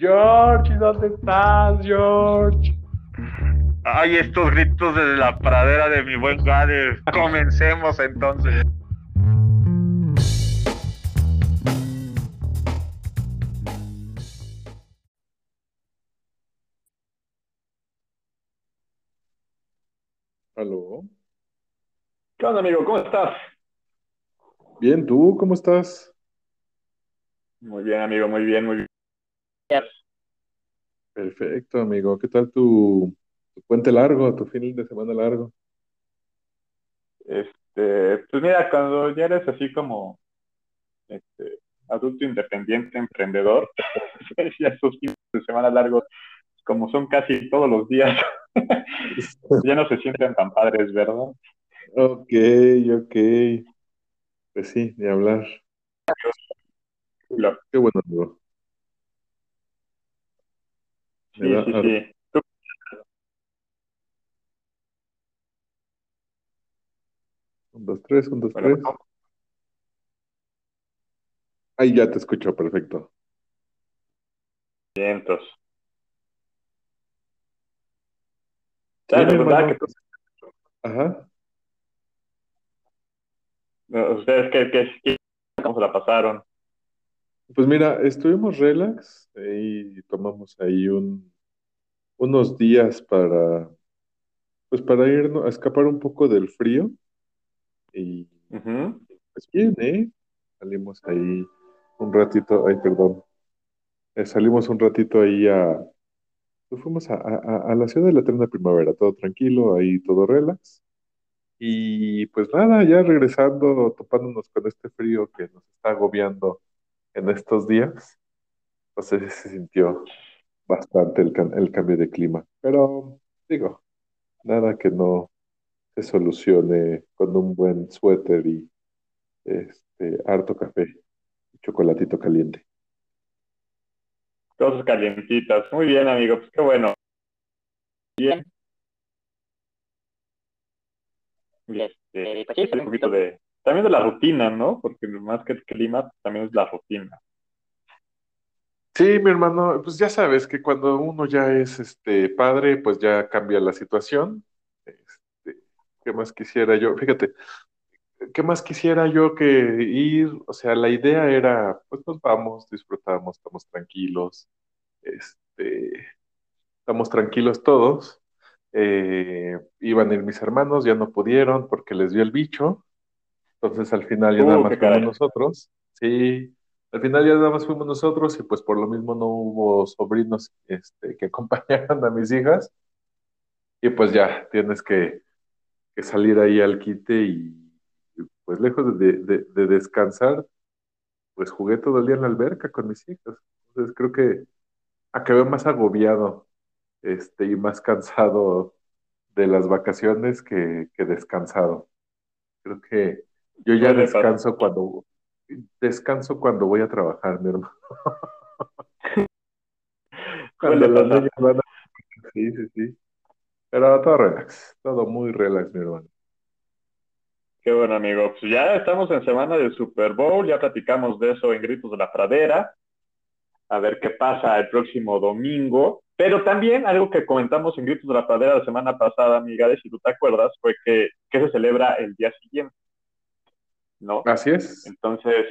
George, ¿dónde estás, George? Ay, estos gritos desde la pradera de mi buen Gade. Comencemos entonces. Aló. ¿Qué onda, amigo? ¿Cómo estás? Bien, ¿tú cómo estás? Muy bien, amigo, muy bien, muy bien. Perfecto, amigo. ¿Qué tal tu, tu puente largo, tu fin de semana largo? Este, pues mira, cuando ya eres así como este, adulto independiente, emprendedor, ya esos fines de semana largos, como son casi todos los días, ya no se sienten tan padres, ¿verdad? Ok, ok. Pues sí, ni hablar. Qué bueno, amigo. Sí, sí, ar- sí. Un, dos, tres, un, dos, tres. Ahí ya te escucho, perfecto. vientos. ¿Sabes? mi ¿Verdad que Ajá. ustedes qué, qué, qué- cómo se la pasaron? Pues mira, estuvimos relax y tomamos ahí un, unos días para, pues para irnos a escapar un poco del frío y Ujú. pues bien, ¿eh? Salimos ahí un ratito, ay, perdón, Eh, salimos un ratito ahí a, pues fuimos a, a, a- a la ciudad de la eterna primavera, todo tranquilo, ahí todo relax. Y pues nada, ya regresando, topándonos con este frío que nos está agobiando en estos días, entonces se sintió bastante el, el cambio de clima. Pero digo, nada que no se solucione con un buen suéter y este harto café y chocolatito caliente. Cosas calientitas. Muy bien, amigo. Pues qué bueno. Bien. Y este, pues un poquito de, también de la rutina, ¿no? Porque más que el clima, también es la rutina. Sí, mi hermano, pues ya sabes que cuando uno ya es este padre, pues ya cambia la situación. Este, ¿qué más quisiera yo? Fíjate, ¿qué más quisiera yo que ir? O sea, la idea era, pues nos vamos, disfrutamos, estamos tranquilos, este, estamos tranquilos todos. Eh, iban a ir mis hermanos, ya no pudieron porque les dio el bicho. Entonces al final ya nada Uh, más fuimos caray. nosotros. Sí, al final ya nada más fuimos nosotros y pues por lo mismo no hubo sobrinos este, que acompañaran a mis hijas. Y pues ya tienes que, que salir ahí al quite y pues lejos de, de- de descansar, pues jugué todo el día en la alberca con mis hijas. Entonces creo que acabé más agobiado este, y más cansado de las vacaciones que, que descansado. Creo que yo ya descanso cuando descanso cuando voy a trabajar, mi hermano. Cuando pasar. niños van a... Sí, sí, sí. Pero todo relax, todo muy relax, mi hermano. Qué bueno, amigo. Pues ya estamos en semana del Super Bowl, ya platicamos de eso en Gritos de la Pradera. A ver qué pasa el próximo domingo. Pero también algo que comentamos en Gritos de la Pradera la semana pasada, amiga, de si tú te acuerdas, fue que, que se celebra el día siguiente, ¿no? Así es. Entonces,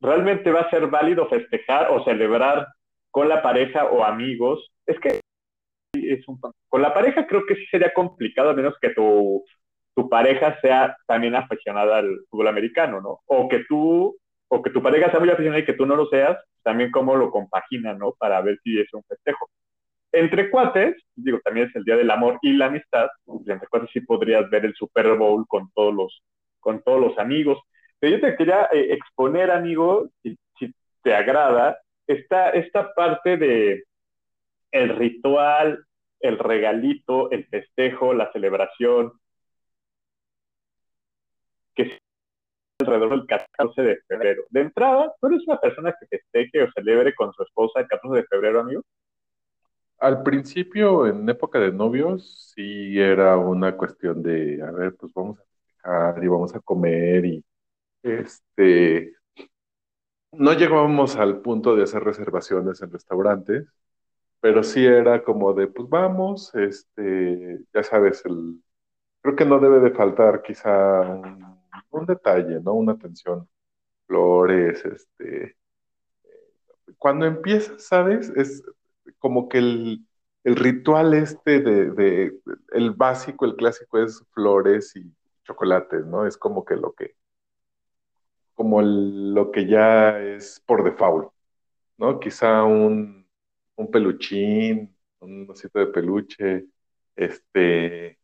¿realmente va a ser válido festejar o celebrar con la pareja o amigos? Es que es un... con la pareja creo que sí sería complicado, a menos que tu, tu pareja sea también aficionada al fútbol americano, ¿no? O que tú, o que tu pareja sea muy aficionada y que tú no lo seas, también cómo lo compagina, ¿no? Para ver si es un festejo. Entre cuates, digo, también es el Día del Amor y la Amistad, entre cuates sí podrías ver el Super Bowl con todos los, con todos los amigos. Pero yo te quería eh, exponer, amigo, si, si te agrada, esta, esta parte de el ritual, el regalito, el festejo, la celebración, que es alrededor del 14 de febrero. De entrada, ¿tú eres una persona que festeje o celebre con su esposa el 14 de febrero, amigo? Al principio, en época de novios, sí era una cuestión de, a ver, pues vamos a y vamos a comer y este, no llegábamos al punto de hacer reservaciones en restaurantes, pero sí era como de, pues vamos, este, ya sabes, el, creo que no debe de faltar quizá un, un detalle, ¿no? Una atención, flores, este, cuando empiezas, ¿sabes? Es como que el, el ritual este de, de, el básico, el clásico es flores y chocolates, ¿no? Es como que lo que, como lo que ya es por default, ¿no? Quizá un, un peluchín, un osito de peluche, este,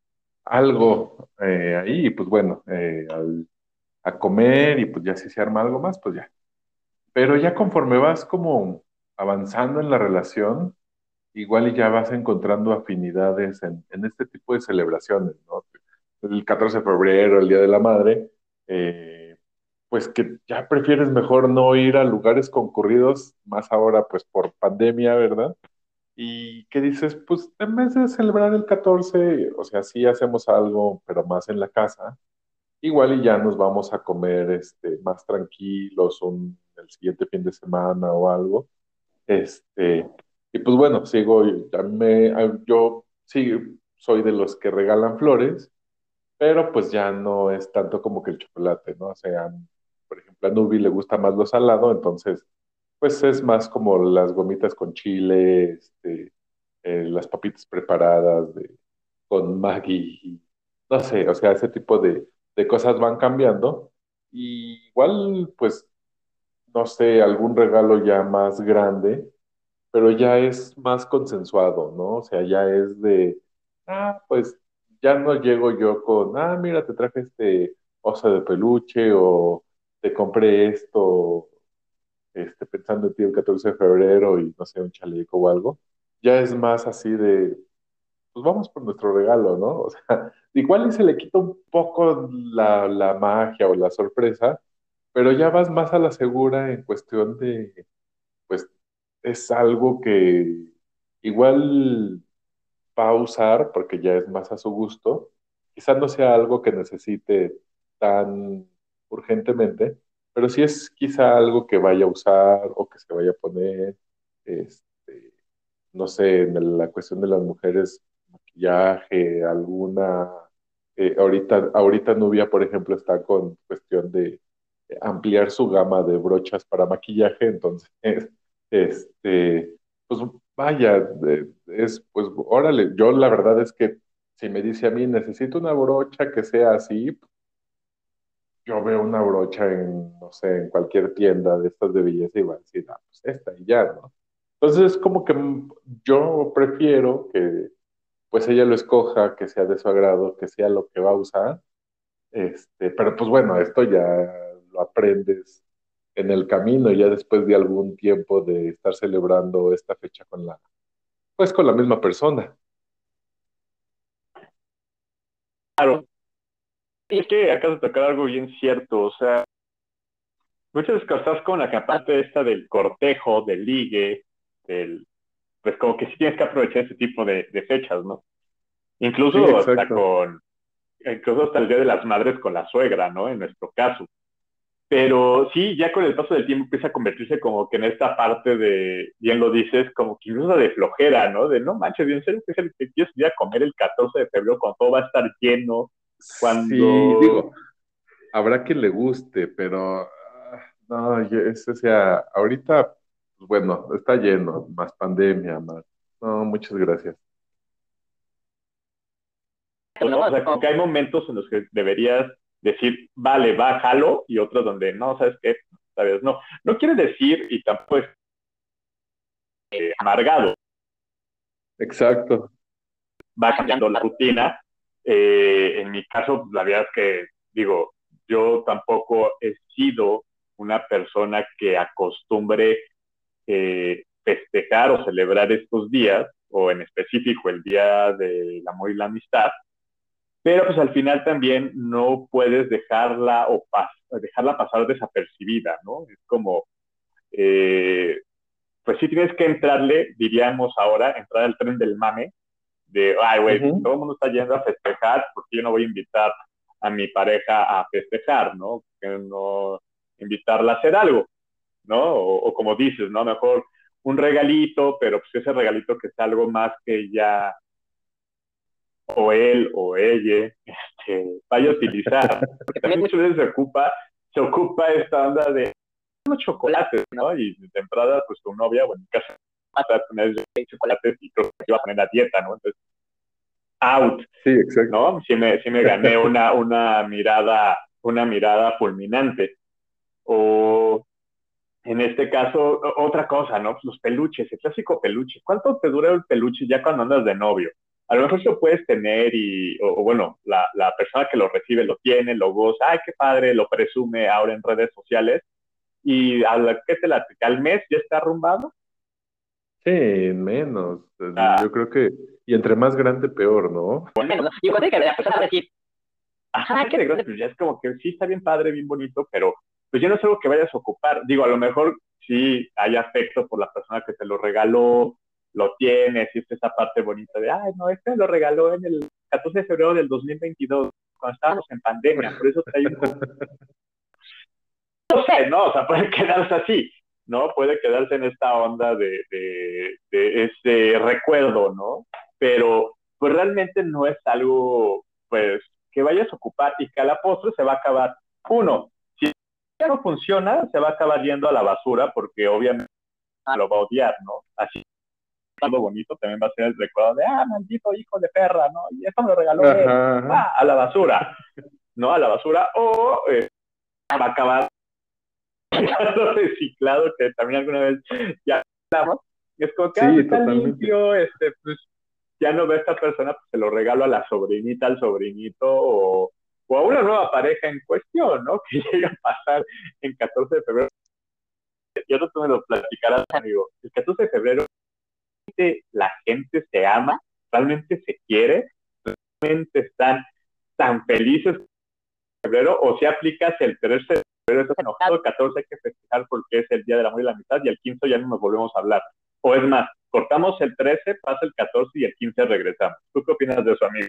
algo eh, ahí, y pues bueno, eh, al- a comer y pues ya si se arma algo más, pues ya. Pero ya conforme vas como avanzando en la relación, igual ya vas encontrando afinidades en, en este tipo de celebraciones, ¿no? El 14 de febrero, el Día de la Madre, eh, pues que ya prefieres mejor no ir a lugares concurridos, más ahora pues por pandemia, ¿verdad? Y que dices, pues en vez de celebrar el 14, o sea, sí hacemos algo, pero más en la casa, igual y ya nos vamos a comer este, más tranquilos un, el siguiente fin de semana o algo este, y pues bueno, sigo, a mí me- yo sí soy de los que regalan flores, pero pues ya no es tanto como que el chocolate, ¿no? O sea, por ejemplo, a Nubi le gusta más lo salado, entonces pues es más como las gomitas con chile, este, eh, las papitas preparadas con Maggi, no sé, o sea, ese tipo de, de cosas van cambiando. Igual, pues, no sé, algún regalo ya más grande pero ya es más consensuado, ¿no? O sea, ya es de, ah, pues ya no llego yo con, ah, mira, te traje este oso de peluche o te compré esto, este, pensando en ti el 14 de febrero y no sé, un chaleco o algo. Ya es más así de, pues vamos por nuestro regalo, ¿no? O sea, igual y se le quita un poco la, la magia o la sorpresa, pero ya vas más a la segura en cuestión de pues es algo que igual va a usar porque ya es más a su gusto. Quizás no sea algo que necesite tan urgentemente, pero sí es quizá algo que vaya a usar o que se vaya a poner, este, no sé, en la cuestión de las mujeres, maquillaje, alguna, eh, ahorita, ahorita Nubia, por ejemplo, está con cuestión de ampliar su gama de brochas para maquillaje, entonces, este, pues vaya, es, pues, órale, yo la verdad es que si me dice a mí, necesito una brocha que sea así, yo veo una brocha en, no sé, en cualquier tienda de estas de belleza y va a decir, ah, pues esta y ya, ¿no? Entonces es como que mm, yo prefiero que pues ella lo escoja, que sea de su agrado, que sea lo que va a usar, este, pero pues bueno, esto ya lo aprendes en el camino, ya después de algún tiempo de estar celebrando esta fecha con la, pues con la misma persona. Claro. Y es que acabas de tocar algo bien cierto, o sea, muchas estás con la parte esta del cortejo, del ligue, del, pues como que sí tienes que aprovechar ese tipo de, de fechas, ¿no? Sí, Incluso hasta con, incluso hasta el Día de las Madres con la suegra, ¿no? En nuestro caso. Pero sí, ya con el paso del tiempo empieza a convertirse como que en esta parte de, bien lo dices, como que incluso de flojera, ¿no? De no manches, ¿en serio que es el que quieres ir a comer el 14 de febrero cuando todo va a estar lleno? Sí, Cuando digo, habrá quien le guste, pero ah, no, es, o sea, ahorita, pues bueno, está lleno, más pandemia, más. No, muchas gracias. ¿no? O sea, como que hay momentos en los que deberías decir, vale, bájalo, y otros donde no, ¿sabes qué? ¿Sabes? No, no quiere decir, y tampoco es eh, amargado, Exacto. va cambiando la rutina. Eh, en mi caso, la verdad es que, digo, yo tampoco he sido una persona que acostumbre eh, festejar o celebrar estos días, o en específico el Día del Amor y la Amistad, pero pues al final también no puedes dejarla o pas dejarla pasar desapercibida, ¿no? Es como, eh, pues sí tienes que entrarle, diríamos ahora, entrar al tren del mame, de, ay, güey, todo el mundo está yendo a festejar, porque yo no voy a invitar a mi pareja a festejar, ¿no? Invitarla a hacer algo. ¿no? O, como dices, ¿no? Mejor un regalito, pero pues ese regalito que es algo más que ya o él o ella este, vaya a utilizar. Porque también muchas veces se ocupa, se ocupa esta onda de unos chocolates, ¿no? Y de entrada, pues tu novia, bueno, en casa va a poner chocolates y creo que iba a poner la dieta, ¿no? Entonces, out. Sí, exacto. ¿No? Sí me, sí me gané una, una mirada, una mirada fulminante. O en este caso, otra cosa, ¿no? Los peluches, el clásico peluche. ¿Cuánto te dura el peluche ya cuando andas de novio? A lo mejor lo puedes tener y, o, bueno, la, la, persona que lo recibe lo tiene, lo goza, ay, qué padre, lo presume ahora en redes sociales. Y a la que te la al mes ya está arrumbado. Sí, menos. Ah. Yo creo que, y entre más grande, peor, ¿no? Bueno, yo creo que la persona va a decir, ajá, qué pues ya es como que sí está bien padre, bien bonito, pero pues ya no es algo que vayas a ocupar. Digo, a lo mejor sí hay afecto por la persona que te lo regaló, lo tiene, existe esa parte bonita de, ay, no, este lo regaló en el 14 de febrero del 2022, cuando estábamos en pandemia, por eso. No sé, ¿no? O sea, puede quedarse así, ¿no? Puede quedarse en esta onda de, de, de ese recuerdo, ¿no? Pero, pues realmente no es algo, pues, que vayas a ocupar y que a la postre se va a acabar. Uno, si no funciona, se va a acabar yendo a la basura porque obviamente lo va a odiar, ¿no? Así algo bonito también va a ser el recuerdo de, ah, maldito hijo de perra, ¿no? Y eso me lo regaló Ah, a la basura, ¿no? A la basura, o eh, va a acabar reciclado, que también alguna vez ya hablamos, es como que sí, está limpio, este, pues ya no ve a esta persona, pues se lo regalo a la sobrinita, al sobrinito, o, o a una nueva pareja en cuestión, ¿no? Que llega a pasar en 14 de febrero. Y otro tú me lo platicarás, amigo. El 14 de febrero la gente se ama, realmente se quiere, realmente están tan felices en febrero, o si aplicas el 13 de febrero, estás enojado, el 14 hay que festejar porque es el Día del Amor y la Amistad, y el 15 ya no nos volvemos a hablar. O es más, cortamos el 13, pasa el 14 y el 15 regresamos. ¿Tú qué opinas de eso, amigo?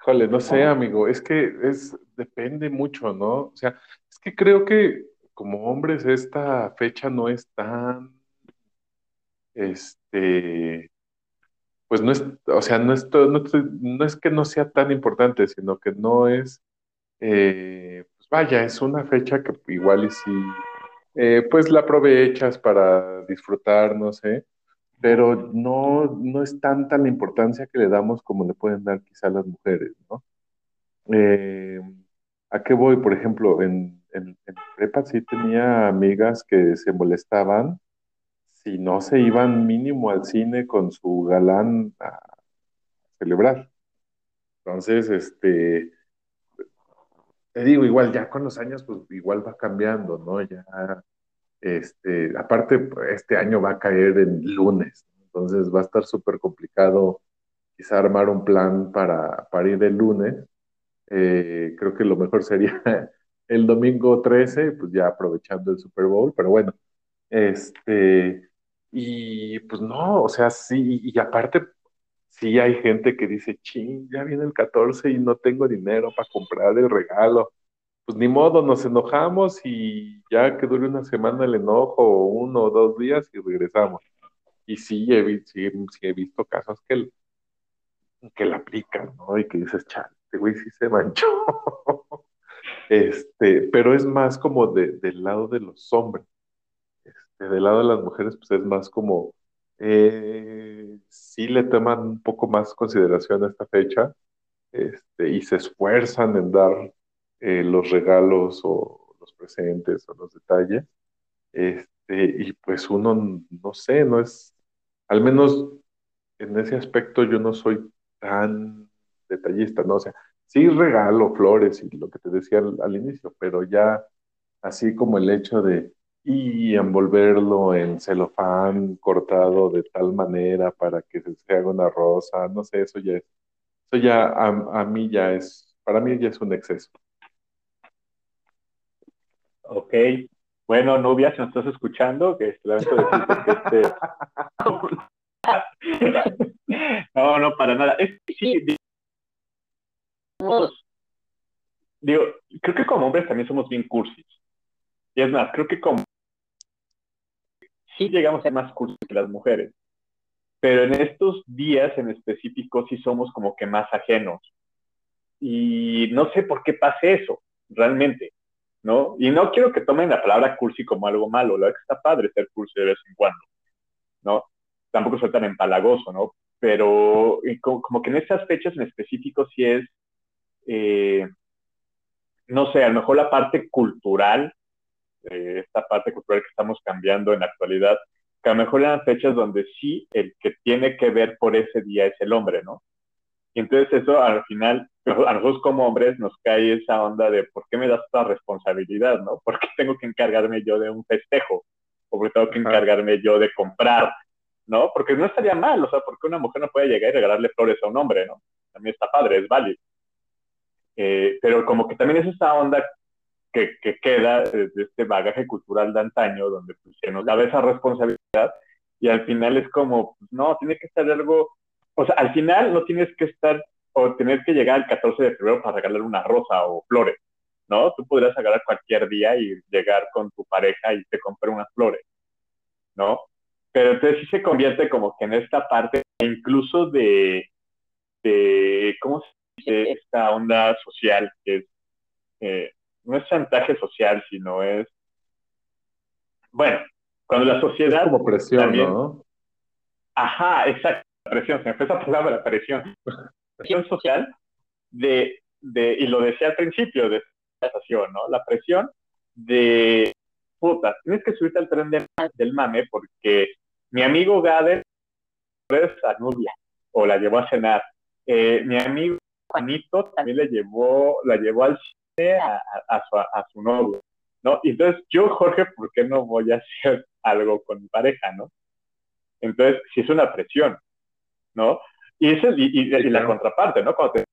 Híjole, no sé, amigo, es que es, depende mucho, ¿no? O sea, es que creo que como hombres esta fecha no es tan este, pues no es, o sea, no es, no, es que no sea tan importante, sino que no es, eh, pues vaya, es una fecha que igual y si, eh, pues la aprovechas para disfrutar, no sé, pero no, no es tanta la importancia que le damos como le pueden dar quizá las mujeres, ¿no? Eh, ¿A qué voy? Por ejemplo, en, en, en prepa sí tenía amigas que se molestaban si no se iban mínimo al cine con su galán a celebrar. Entonces, este, te digo, igual ya con los años, pues igual va cambiando, ¿no? Ya, este, aparte, este año va a caer en lunes, entonces va a estar súper complicado quizá armar un plan para, para ir el lunes. Eh, creo que lo mejor sería el domingo 13, pues ya aprovechando el Super Bowl, pero bueno, este, y pues no, o sea, sí, y aparte, sí hay gente que dice, ching, ya viene el 14 y no tengo dinero para comprar el regalo. Pues ni modo, nos enojamos y ya que dure una semana el enojo, uno o dos días y regresamos. Y sí, he, sí, he visto casos que, que la aplican, ¿no? Y que dices, chale, este güey sí se manchó. este, pero es más como de, del lado de los hombres del lado de las mujeres, pues es más como, eh, sí le toman un poco más consideración a esta fecha este, y se esfuerzan en dar eh, los regalos o los presentes o los detalles. Este, y pues uno, no sé, no es, al menos en ese aspecto yo no soy tan detallista, ¿no? O sea, sí regalo flores y lo que te decía al inicio, pero ya así como el hecho de, y envolverlo en celofán cortado de tal manera para que se haga una rosa, no sé, eso ya es, eso ya a, mí ya es, para mí ya es un exceso. Ok, bueno, Nubia, si nos estás escuchando, que lamento que este... no, no, para nada. Es sí, digo, creo que como hombres también somos bien cursis. Y es más, creo que como sí llegamos a ser más cursos que las mujeres, pero en estos días en específico sí somos como que más ajenos. Y no sé por qué pase eso, realmente, ¿no? Y no quiero que tomen la palabra cursi como algo malo, la verdad que está padre ser cursi de vez en cuando, ¿no? Tampoco soy tan empalagoso, ¿no? Pero como, que en estas fechas en específico sí es, eh, no sé, a lo mejor la parte cultural, eh, esta parte cultural que estamos cambiando en la actualidad, que a lo mejor eran fechas donde sí el que tiene que ver por ese día es el hombre, ¿no? Y entonces eso al final, a nosotros como hombres nos cae esa onda de ¿por qué me das esta responsabilidad, no? ¿Por qué tengo que encargarme yo de un festejo? ¿O por qué tengo que encargarme yo de comprar? ¿No? Porque no estaría mal, o sea, porque una mujer no puede llegar y regalarle flores a un hombre, ¿no? También está padre, es válido. Eh, pero como que también es esa onda que, que, queda de este bagaje cultural de antaño, donde pues, se nos da esa responsabilidad y al final es como, pues, no, tiene que estar algo, o sea, al final no tienes que estar o tener que llegar el 14 de febrero para regalar una rosa o flores, ¿no? Tú podrías agarrar cualquier día y llegar con tu pareja y te comprar unas flores, ¿no? Pero entonces sí se convierte como que en esta parte incluso de, de ¿cómo se dice? Esta onda social que es, eh, no es chantaje social, sino es, bueno, cuando la sociedad... como presión, ¿no? Ajá, exacto, presión, se me fue esa palabra, presión. Presión social de, de, y lo decía al principio de esta estación, ¿no? La presión de, puta, tienes que subirte al tren del mame porque mi amigo Gader es a Nubia, o la llevó a cenar. Eh, mi amigo Juanito también le llevó, la llevó al a, su, a su novio, ¿no? Y entonces yo, Jorge, ¿por qué no voy a hacer algo con mi pareja, no? Entonces, si es una presión, ¿no? Y, ese, y, la contraparte, ¿no? Cuando te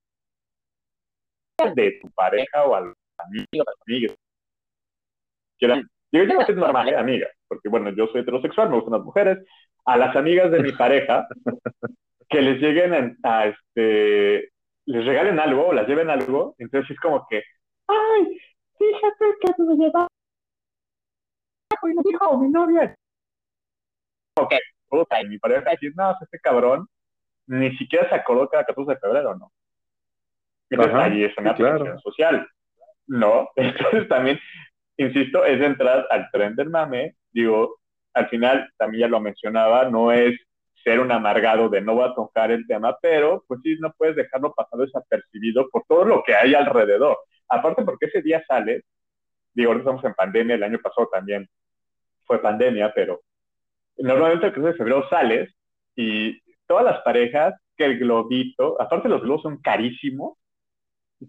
de tu pareja o al amigo, amigas. Digo, yo no es normal, ¿eh? amiga, porque bueno, yo soy heterosexual, me gustan las mujeres. A las amigas de mi pareja, que les lleguen a, este, les regalen algo o las lleven algo, entonces es como que, ay, fíjate que me lleva y me dijo mi novia. Ok, puta, y mi pareja decir, no, este cabrón ni siquiera se acordó que era 14 de febrero, ¿no? Entonces ahí es una presión social, ¿no? Entonces también, insisto, es entrar al tren del mame, digo, al final, también ya lo mencionaba, no es ser un amargado de no va a tocar el tema, pero pues sí, no puedes dejarlo pasar desapercibido por todo lo que hay alrededor. Aparte porque ese día sale, digo, ahora estamos en pandemia, el año pasado también fue pandemia, pero normalmente el 15 de febrero sales y todas las parejas, que el globito, aparte los globos son carísimos.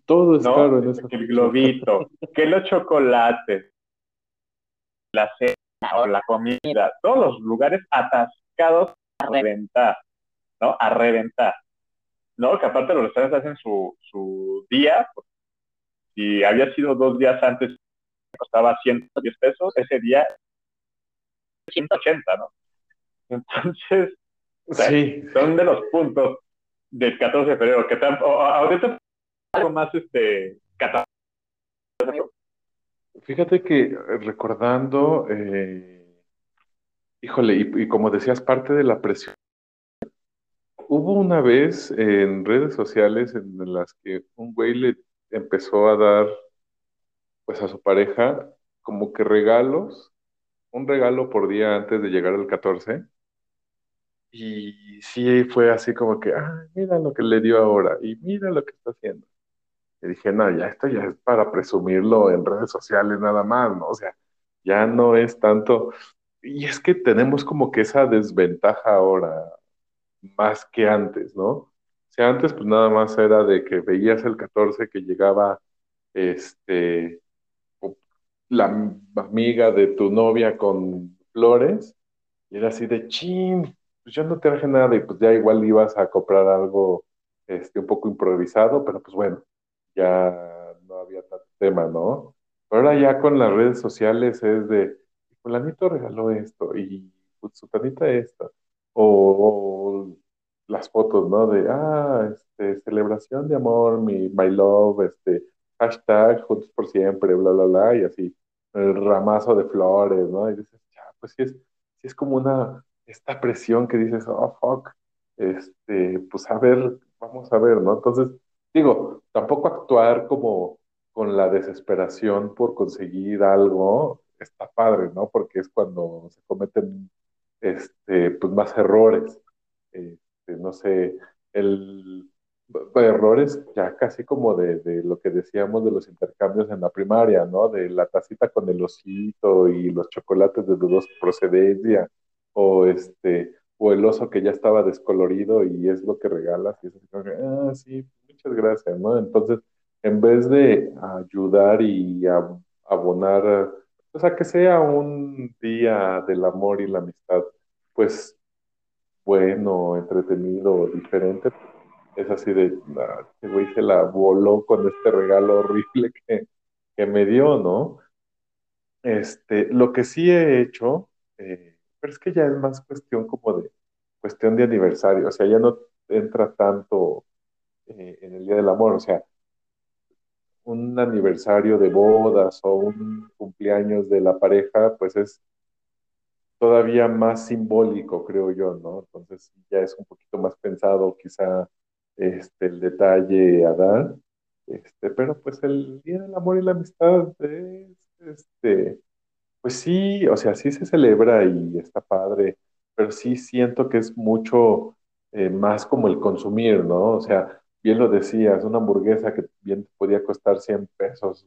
Todo es caro en esa Que el globito, que los chocolates, la cena o la comida, todos los lugares atascados a reventar, ¿no? A reventar. ¿No? Que aparte los restaurantes hacen su, su día, si había sido dos días antes, costaba 110 pesos, ese día 180, ¿no? Entonces, sí. son de los puntos del 14 de febrero, que están, ahorita algo más este Fíjate que recordando, eh, híjole, y, y, como decías, parte de la presión. Hubo una vez en redes sociales en las que un güey le empezó a dar pues a su pareja como que regalos, un regalo por día antes de llegar al 14. Y sí fue así como que, ah, mira lo que le dio ahora y mira lo que está haciendo. Y dije, no, ya esto ya es para presumirlo en redes sociales nada más, ¿no? O sea, ya no es tanto. Y es que tenemos como que esa desventaja ahora, más que antes, ¿no? sea, antes pues nada más era de que veías el 14 que llegaba este la amiga de tu novia con flores y era así de chin, pues yo no te traje nada y pues ya igual ibas a comprar algo este un poco improvisado, pero pues bueno, ya no había tanto tema, ¿no? Ahora ya con las redes sociales es de fulanito regaló esto y pues, su tanita esto o las fotos, ¿no? De, ah, este, celebración de amor, mi, my love, este, hashtag, juntos por siempre, bla, bla, bla, y así, el ramazo de flores, ¿no? Y dices, ya, pues sí es, sí es como una, esta presión que dices, oh, fuck, este, pues a ver, vamos a ver, ¿no? Entonces, digo, tampoco actuar como con la desesperación por conseguir algo está padre, ¿no? Porque es cuando se cometen, este, pues más errores. Este, no sé, el errores ya casi como de, de, lo que decíamos de los intercambios en la primaria, ¿no? De la tacita con el osito y los chocolates de dudosa procedencia, o este, o el oso que ya estaba descolorido y es lo que regalas, y es ah, sí, muchas gracias, ¿no? Entonces, en vez de ayudar y abonar, o sea, que sea un día del amor y la amistad, pues bueno, entretenido, diferente, es así de, este güey se la voló con este regalo horrible que, que, me dio, ¿no? Este, lo que sí he hecho, eh, pero es que ya es más cuestión como de, cuestión de aniversario, o sea, ya no entra tanto eh, en el Día del Amor, o sea, un aniversario de bodas o un cumpleaños de la pareja, pues es todavía más simbólico, creo yo, ¿no? Entonces ya es un poquito más pensado quizá este, el detalle a dar, este, pero pues el Día del Amor y la Amistad es, este, pues sí, o sea, sí se celebra y está padre, pero sí siento que es mucho eh, más como el consumir, ¿no? O sea, bien lo decías, una hamburguesa que bien podía costar 100 pesos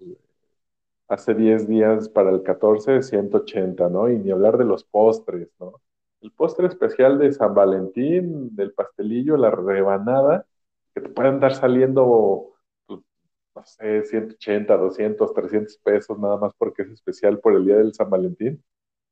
hace 10 días para el 14, 180, ¿no? Y ni hablar de los postres, ¿no? El postre especial de San Valentín, del pastelillo, la rebanada, que te pueden dar saliendo, pues, no sé, 180, 200, 300 pesos nada más porque es especial por el día del San Valentín.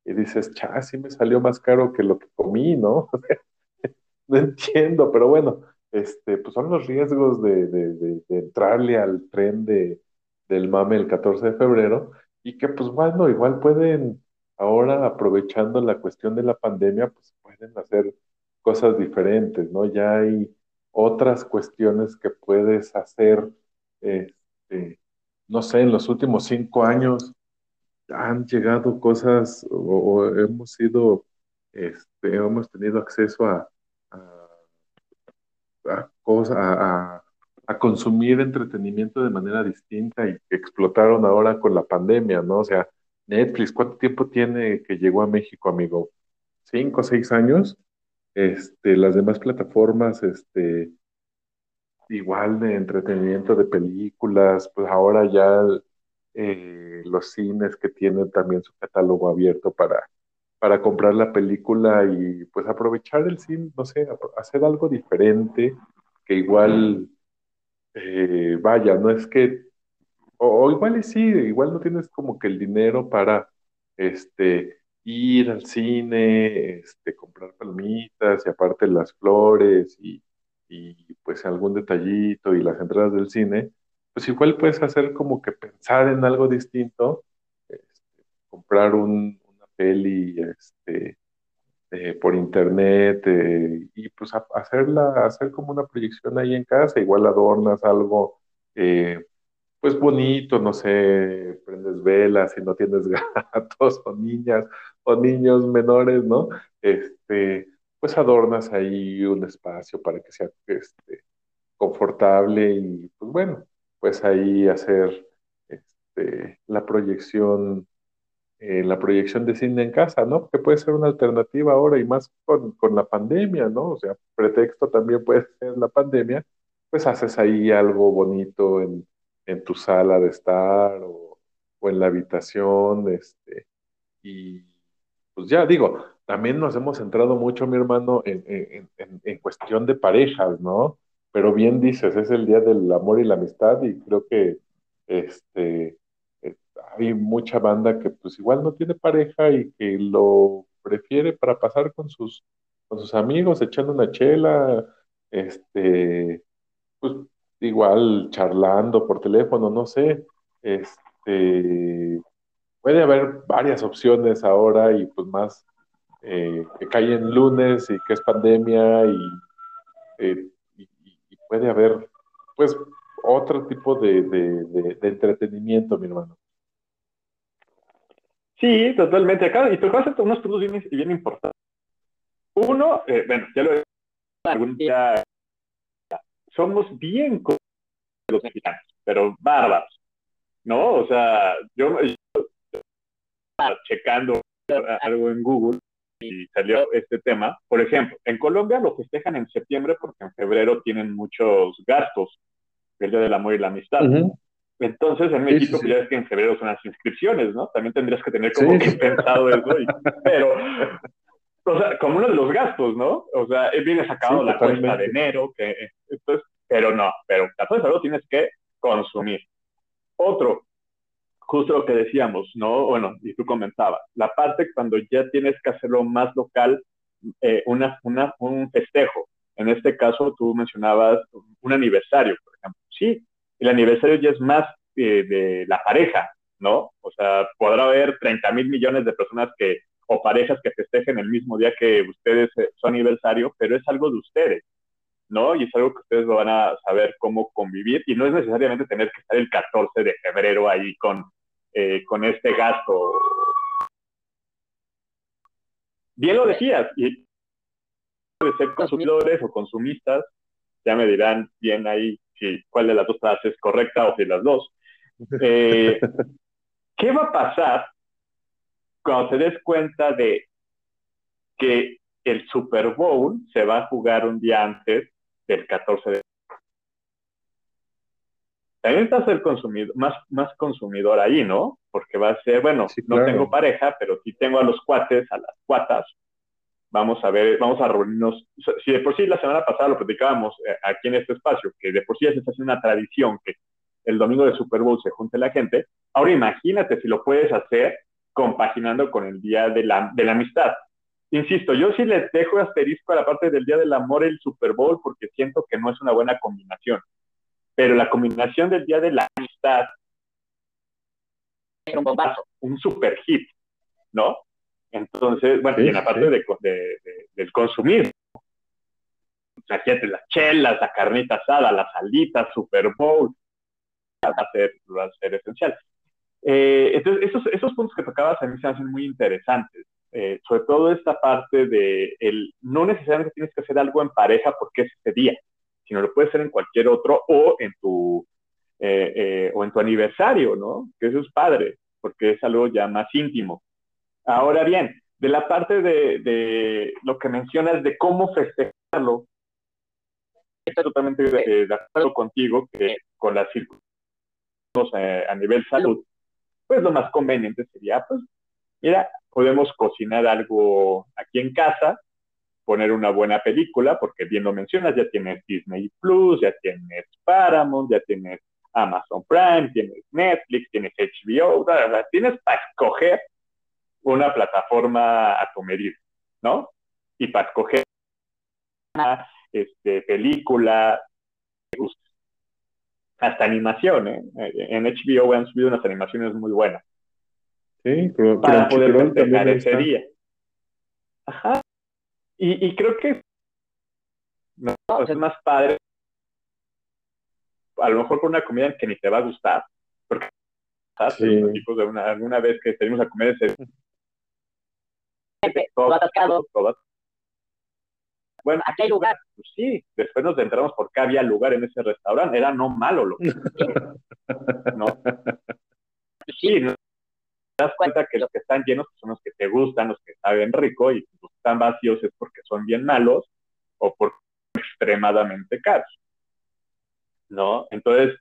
Y dices, cha, sí me salió más caro que lo que comí, ¿no? no entiendo, pero bueno, este, pues son los riesgos de, de, de, de entrarle al tren de, del mame el 14 de febrero y que pues bueno, igual pueden ahora aprovechando la cuestión de la pandemia, pues pueden hacer cosas diferentes, ¿no? Ya hay otras cuestiones que puedes hacer, este, no sé, en los últimos cinco años han llegado cosas o, hemos sido, este, hemos tenido acceso a, a, consumir entretenimiento de manera distinta y que explotaron ahora con la pandemia, ¿no? O sea, Netflix, ¿cuánto tiempo tiene que llegó a México, amigo? ¿Cinco o seis años? Este, las demás plataformas, este, igual de entretenimiento de películas, pues ahora ya eh, los cines que tienen también su catálogo abierto para, para comprar la película y pues aprovechar el cine, no sé, hacer algo diferente, que igual, eh, vaya, no es que, o, igual y sí, igual no tienes como que el dinero para, este, ir al cine, este, comprar palomitas y aparte las flores y, y, pues algún detallito y las entradas del cine, pues igual puedes hacer como que pensar en algo distinto, este, comprar un, peli este, eh, por internet eh, y pues hacerla, hacer como una proyección ahí en casa, igual adornas algo. Eh, pues bonito, no sé, prendes velas y no tienes gatos o niñas o niños menores, ¿no? Este, pues adornas ahí un espacio para que sea este, confortable y pues bueno, pues ahí hacer este, la proyección, eh, la proyección de cine en casa, ¿no? Que puede ser una alternativa ahora y más con, con la pandemia, ¿no? O sea, pretexto también puede ser la pandemia, pues haces ahí algo bonito en en tu sala de estar o, o en la habitación, este, y pues ya digo, también nos hemos centrado mucho, mi hermano, en, en, en, en, cuestión de parejas, ¿no? Pero bien dices, es el día del amor y la amistad y creo que este, hay mucha banda que pues igual no tiene pareja y que lo prefiere para pasar con sus, con sus amigos, echando una chela, este, pues igual charlando por teléfono, no sé, este, puede haber varias opciones ahora y pues más eh, que cae en lunes y que es pandemia y, eh, puede haber pues otro tipo de, de entretenimiento, mi hermano. Sí, totalmente. Acá, y tocas unos puntos bien, bien importantes. Uno, eh, bueno, ya lo he algún día, somos bien los mexicanos, pero bárbaros, ¿no? O sea, yo, yo checando algo en Google y salió este tema. Por ejemplo, en Colombia lo festejan en septiembre porque en febrero tienen muchos gastos, el Día del Amor y la Amistad. Entonces, en México, pues, ya es que en febrero son las inscripciones, ¿no? También tendrías que tener como que pensado eso, pero, o sea, como uno de los gastos, ¿no? O sea, viene sacado la cuenta de enero, que, entonces, pero no, pero 14 de febrero tienes que consumir. Otro, justo lo que decíamos, ¿no? Bueno, y tú comentabas, la parte cuando ya tienes que hacerlo más local, eh, una, una, un festejo. En este caso, tú mencionabas un aniversario, por ejemplo. Sí, el aniversario ya es más eh, de la pareja, ¿no? O sea, podrá haber 30 mil millones de personas que, o parejas que festejen el mismo día que ustedes eh, su aniversario, pero es algo de ustedes. ¿no? Y es algo que ustedes lo van a saber cómo convivir y no es necesariamente tener que estar el 14 de febrero ahí con, eh, con este gasto. Bien lo decías, y de ser consumidores o consumistas, ya me dirán bien ahí si cuál de las dos frases es correcta o si las dos. Eh, ¿Qué va a pasar cuando te des cuenta de que el Super Bowl se va a jugar un día antes del 14 de también estás el consumidor, más, más consumidor ahí, ¿no? Porque va a ser, bueno, no tengo pareja, pero si tengo a los cuates, a las cuatas, vamos a ver, vamos a reunirnos. Si de por sí la semana pasada lo platicábamos eh, aquí en este espacio, que de por sí ya se está haciendo una tradición que el domingo de Super Bowl se junte la gente, ahora imagínate si lo puedes hacer compaginando con el Día de la, de la Amistad. Insisto, yo sí le dejo asterisco a la parte del Día del Amor el Super Bowl porque siento que no es una buena combinación. Pero la combinación del Día de la Amistad es un bombazo, un super hit, ¿no? Entonces, bueno, y en la parte de, del consumir, las chelas, la carnita asada, las salitas, Super Bowl, va a ser, va a ser esencial. Eh, entonces, esos, esos puntos que tocabas a mí se hacen muy interesantes. Eh, sobre todo esta parte de el, no necesariamente tienes que hacer algo en pareja porque es ese día, sino lo puedes hacer en cualquier otro o en tu, eh, eh, o en tu aniversario, ¿no? Que eso es padre, porque es algo ya más íntimo. Ahora bien, de la parte de, de lo que mencionas de cómo festejarlo, estoy totalmente de, acuerdo contigo que con las circunstancias a nivel salud, pues lo más conveniente sería, pues, mira, podemos cocinar algo aquí en casa, poner una buena película, porque bien lo mencionas, ya tienes Disney Plus, ya tienes Paramount, ya tienes Amazon Prime, tienes Netflix, tienes HBO, tienes para escoger una plataforma a tu medida, ¿no? Y para escoger una este, película, hasta animación, ¿eh? En HBO han subido unas animaciones muy buenas. Sí, para poder festejar ese día. Ajá. Y, y creo que no, es más padre, a lo mejor por una comida que ni te va a gustar, porque sí. de una, alguna vez que salimos a comer ese todo atascado, todo bueno, aquí hay lugar. Pues sí, después nos entramos porque había lugar en ese restaurante. Era no malo lo que. ¿No? Sí, no, te das cuenta que los que están llenos son los que te gustan, los que saben rico, y los que están vacíos es porque son bien malos o por extremadamente caros. ¿No? Entonces,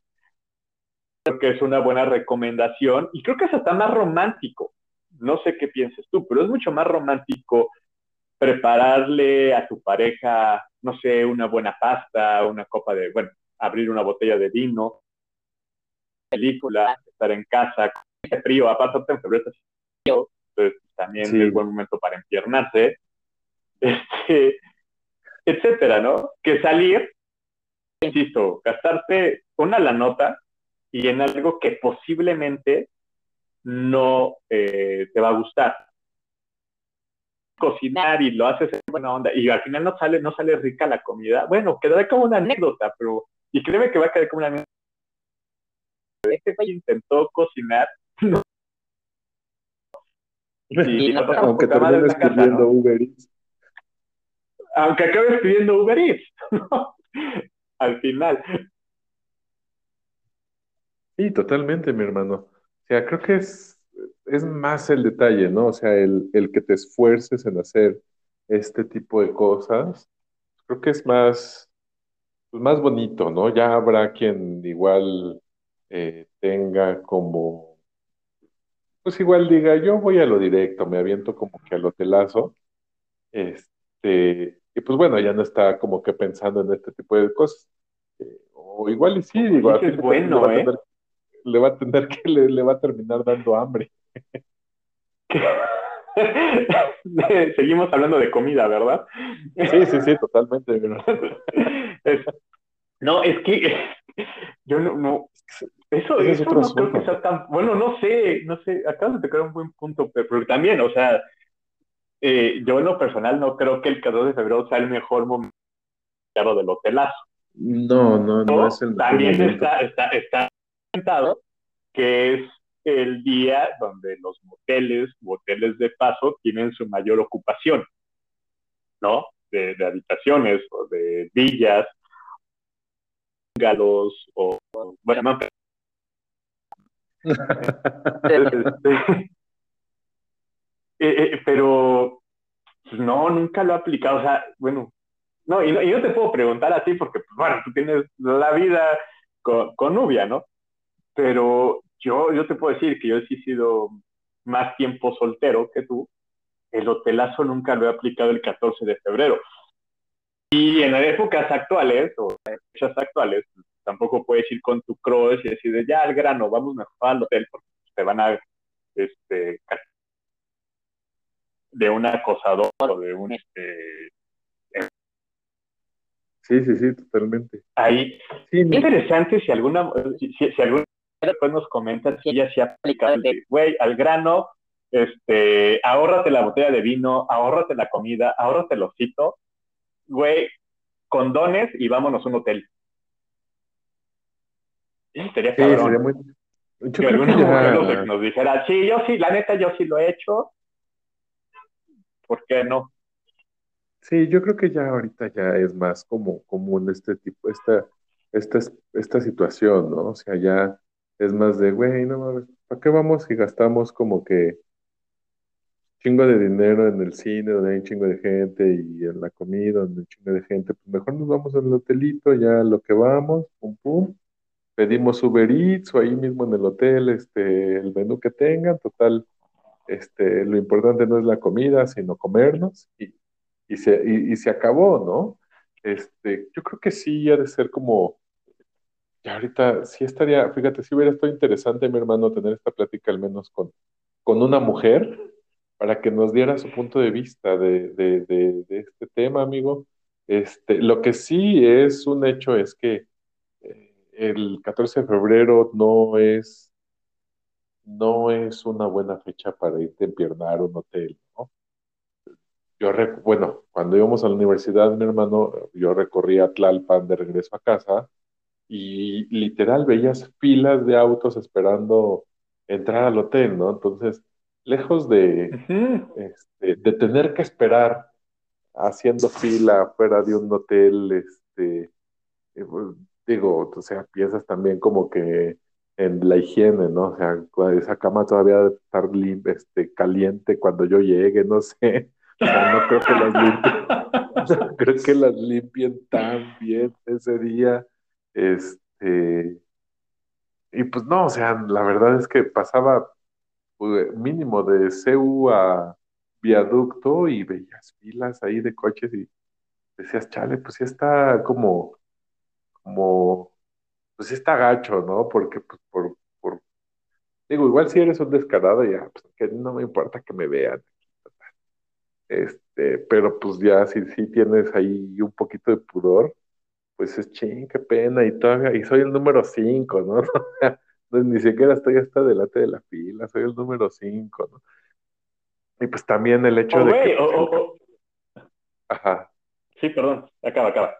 creo que es una buena recomendación y creo que es hasta más romántico. No sé qué pienses tú, pero es mucho más romántico prepararle a tu pareja, no sé, una buena pasta, una copa de, bueno, abrir una botella de vino, película, estar en casa, frío, aparte en febrero frío, entonces también es buen momento para empiernarse, este, etcétera, ¿no? Que salir, insisto, gastarte una la nota y en algo que posiblemente no eh, te va a gustar. Cocinar y lo haces en buena onda y al final no sale, no sale rica la comida. Bueno, quedará como una anécdota, pero y créeme que va a quedar como una anécdota. Este güey intentó cocinar Y no pasamos Aunque poca madre en termines casa, pidiendo ¿no? Uber Eats. Aunque acabes pidiendo Uber Eats, ¿no? Al final. Sí, totalmente, mi hermano. O sea, creo que es, es más el detalle, ¿no? O sea, el, el que te esfuerces en hacer este tipo de cosas, creo que es más, pues, más bonito, ¿no? Ya habrá quien igual eh, tenga como, pues igual diga, yo voy a lo directo, me aviento como que al hotelazo, este, y pues bueno, ya no está como que pensando en este tipo de cosas. Eh, o igual y sí, de cuentas bueno, ¿eh? tener, le va a tener que le, le va a terminar dando hambre. Seguimos hablando de comida, ¿verdad? Sí, sí, sí, totalmente. no, es que yo no, no eso, es eso otro no creo que sea tan, bueno, no sé, no sé, acabas de tocar un buen punto, pero, también, o sea, eh, yo en lo personal no creo que el 14 de febrero sea el mejor momento del hotelazo. No, no, no es el mejor También momento. está, está, está que es el día donde los moteles u hoteles de paso tienen su mayor ocupación, ¿no? De, de habitaciones o de villas, galos o, bueno, no, este, eh, eh, pero pues, no, nunca lo he aplicado, o sea, bueno, no, y no, y no te puedo preguntar a ti porque, pues, bueno, tú tienes la vida con, con Nubia, ¿no? Pero yo, yo te puedo decir que yo sí he sido más tiempo soltero que tú. El hotelazo nunca lo he aplicado el 14 de febrero. Y en épocas actuales, o en fechas actuales, tampoco puedes ir con tu crush y decir, ya al grano, vamos mejor al hotel porque te van a, este, de un acosador o de un, este, Sí, sí, sí, totalmente. ahí. Sí, Qué interesante si alguna, si, si, si alguna después nos comentan si ella se ha aplicado güey, al grano, este, ahórrate la botella de vino, ahórrate la comida, ahórrate el osito, güey, condones y vámonos a un hotel. Eso sería sí, cabrón. sería muy... Yo que creo que alguna mujer ya... nos dijera, sí, yo sí, la neta, yo sí lo he hecho. ¿Por qué no? Sí, yo creo que ya ahorita ya es más como común este tipo, esta, esta, esta situación, ¿no? O sea, ya es más de, güey, no mames, ¿para qué vamos si gastamos como que chingo de dinero en el cine donde hay un chingo de gente y en la comida donde hay un chingo de gente? Pues mejor nos vamos al hotelito, ya lo que vamos, pum, pum, pedimos Uber Eats o ahí mismo en el hotel, este, el menú que tengan, total, este, lo importante no es la comida, sino comernos y y se, y, y se acabó, ¿no? Este, yo creo que sí ha de ser como, ya ahorita sí estaría, fíjate, sí hubiera estado interesante, mi hermano, tener esta plática al menos con, con una mujer para que nos diera su punto de vista de, de, de, de este tema, amigo. Este, lo que sí es un hecho es que eh, el 14 de febrero no es, no es una buena fecha para irte a empiernar un hotel, ¿no? yo, bueno, cuando íbamos a la universidad, mi hermano, yo recorría Tlalpan de regreso a casa y literal veías filas de autos esperando entrar al hotel, ¿no? Entonces, lejos de, uh -huh. este, de tener que esperar haciendo fila fuera de un hotel, este, digo, o sea, piensas también como que en la higiene, ¿no? O sea, esa cama todavía debe estar este, caliente cuando yo llegue, no sé. O sea, no creo que las limpien, no creo que las limpien tan bien ese día. Este, y pues no, o sea, la verdad es que pasaba pues, mínimo de CU a viaducto y veías filas ahí de coches y decías, chale, pues sí está como, como, pues sí está gacho, ¿no? Porque pues por, por, digo, igual si eres un descarado, ya, pues que no me importa que me vean. Este, pero pues ya si, si tienes ahí un poquito de pudor, pues es ching, qué pena, y todavía, y soy el número 5, ¿no? ni siquiera estoy hasta delante de la fila, soy el número 5, ¿no? Y pues también el hecho oh, de wey, que. Oh, oh, Ajá. Sí, perdón, acaba, acaba.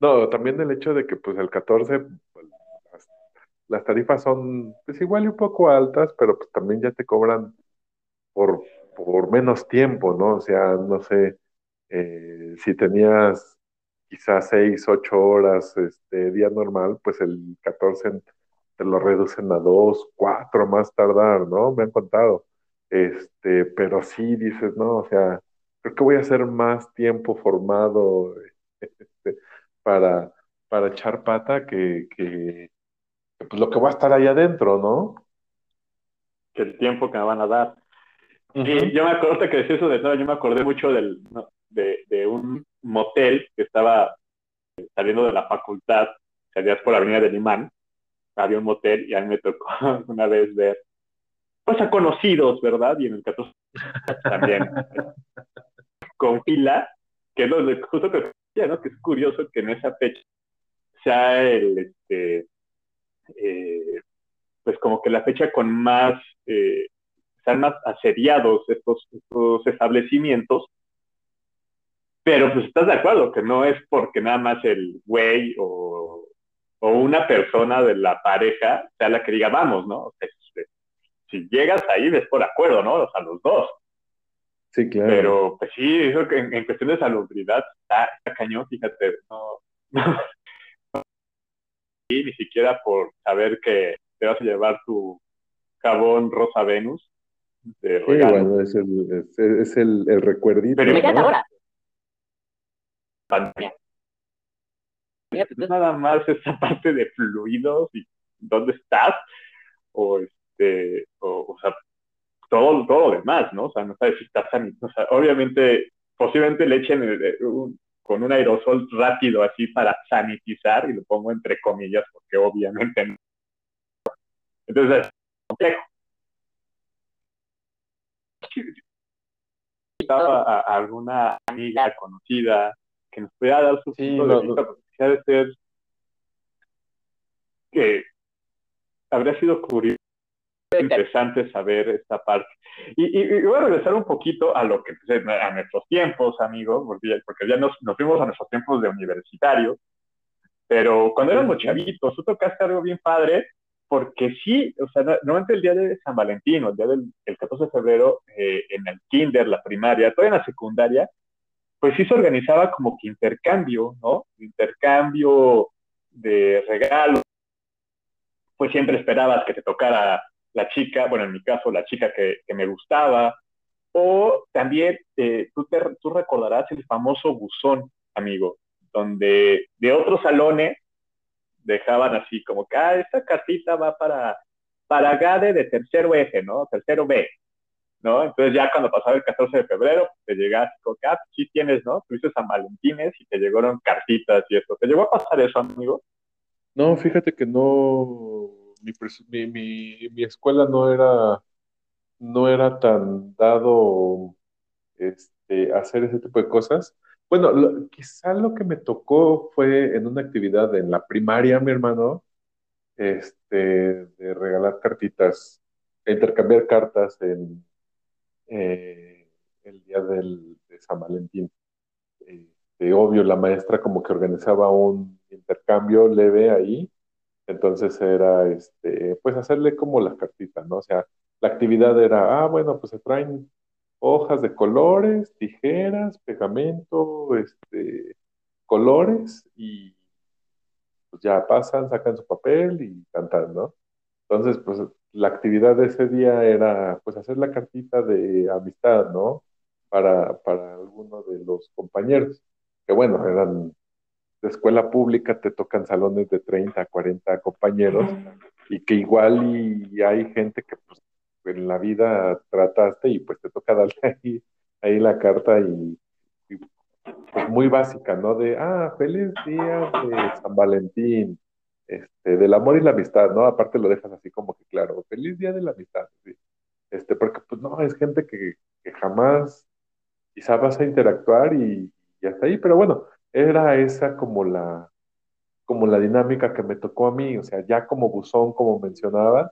No, también el hecho de que pues el 14, pues, las, las, tarifas son pues igual y un poco altas, pero pues también ya te cobran por por menos tiempo, ¿no? O sea, no sé, eh, si tenías quizás seis, ocho horas este día normal, pues el 14 te lo reducen a dos, cuatro más tardar, ¿no? Me han contado. Este, pero sí dices, no, o sea, creo que voy a hacer más tiempo formado este, para, para echar pata que, que, pues lo que va a estar ahí adentro, ¿no? Que el tiempo que me van a dar. Y yo me acuerdo que decía eso de no, yo me acordé mucho del, de, un motel que estaba saliendo de la facultad, salías por la avenida del Imán, había un motel y a mí me tocó una vez ver, pues a conocidos, ¿verdad? Y en el 14 también, con fila, que es lo justo que decía, ¿no? Que es curioso que en esa fecha sea el, este, eh, pues como que la fecha con más, eh, sean más asediados estos, estos establecimientos, pero pues estás de acuerdo que no es porque nada más el güey o, o una persona de la pareja sea la que diga vamos, ¿no? O sea, si llegas ahí es por acuerdo, ¿no? O sea, los dos. Sí, claro. Pero pues sí, eso que en, en cuestión de salubridad está, está cañón, fíjate, no, y ni siquiera por saber que te vas a llevar tu jabón Rosa Venus de Sí, bueno, es el, es, es el, el recuerdito, Pero- ¿no? ahora. Pandemia. Nada más esa parte de fluidos y dónde estás, o este, o, o sea, todo, todo lo demás, ¿no? O sea, no sabes si estás sanito. O sea, obviamente, posiblemente le echen eh, un- con un aerosol rápido así para sanitizar, y lo pongo entre comillas, porque obviamente no. Entonces, es complejo. A, a alguna amiga conocida que nos pudiera dar su Sí, punto no, de vista, porque sí ha de ser que habría sido curioso, interesante saber esta parte. Y, y- y voy a regresar un poquito a lo que pues, a nuestros tiempos, amigos, porque ya, porque ya nos, nos fuimos a nuestros tiempos de universitario, pero cuando éramos chavitos, tú tocaste algo bien padre, porque sí, o sea, no- normalmente el día de San Valentín o el día del el 14 de febrero eh, en el kinder, la primaria, todavía en la secundaria, pues sí se organizaba como que intercambio, ¿no? Intercambio de regalos. Pues siempre esperabas que te tocara la chica, bueno, en mi caso, la chica que, me gustaba. O también eh, tú, te, tú recordarás el famoso buzón, amigo, donde de otros salones dejaban así como que, ah, esta cartita va para, para Gade de tercero F, ¿no? Tercero B. ¿no? Entonces ya cuando pasaba el 14 de febrero, te llegaste con ah, sí tienes, ¿no? Tuviste San Valentines y te llegaron cartitas y esto. ¿Te llegó a pasar eso, amigo? No, fíjate que no, mi, mi, mi, escuela no era, no era tan dado este, hacer ese tipo de cosas. Bueno, lo- quizá lo que me tocó fue en una actividad en la primaria, mi hermano, este, de regalar cartitas, intercambiar cartas en eh, el día del, de San Valentín. Este, obvio, la maestra como que organizaba un intercambio leve ahí, entonces era, este, pues hacerle como las cartitas, ¿no? O sea, la actividad era, ah, bueno, pues se traen hojas de colores, tijeras, pegamento, este, colores y pues ya pasan, sacan su papel y cantan, ¿no? Entonces, pues la actividad de ese día era pues hacer la cartita de amistad, ¿no? Para, para alguno de los compañeros, que bueno, eran de escuela pública, te tocan salones de 30, 40 compañeros, y que igual y hay gente que pues en la vida trataste y pues te toca darle ahí, ahí la carta y, y, pues muy básica, ¿no? De, ah, feliz día de San Valentín, este, del amor y la amistad, ¿no? Aparte lo dejas así como que claro, feliz día de la amistad, ¿sí? Este, porque pues no, es gente que, que jamás quizá vas a interactuar y, y hasta ahí, pero bueno, era esa como la, como la dinámica que me tocó a mí, o sea, ya como buzón, como mencionaba,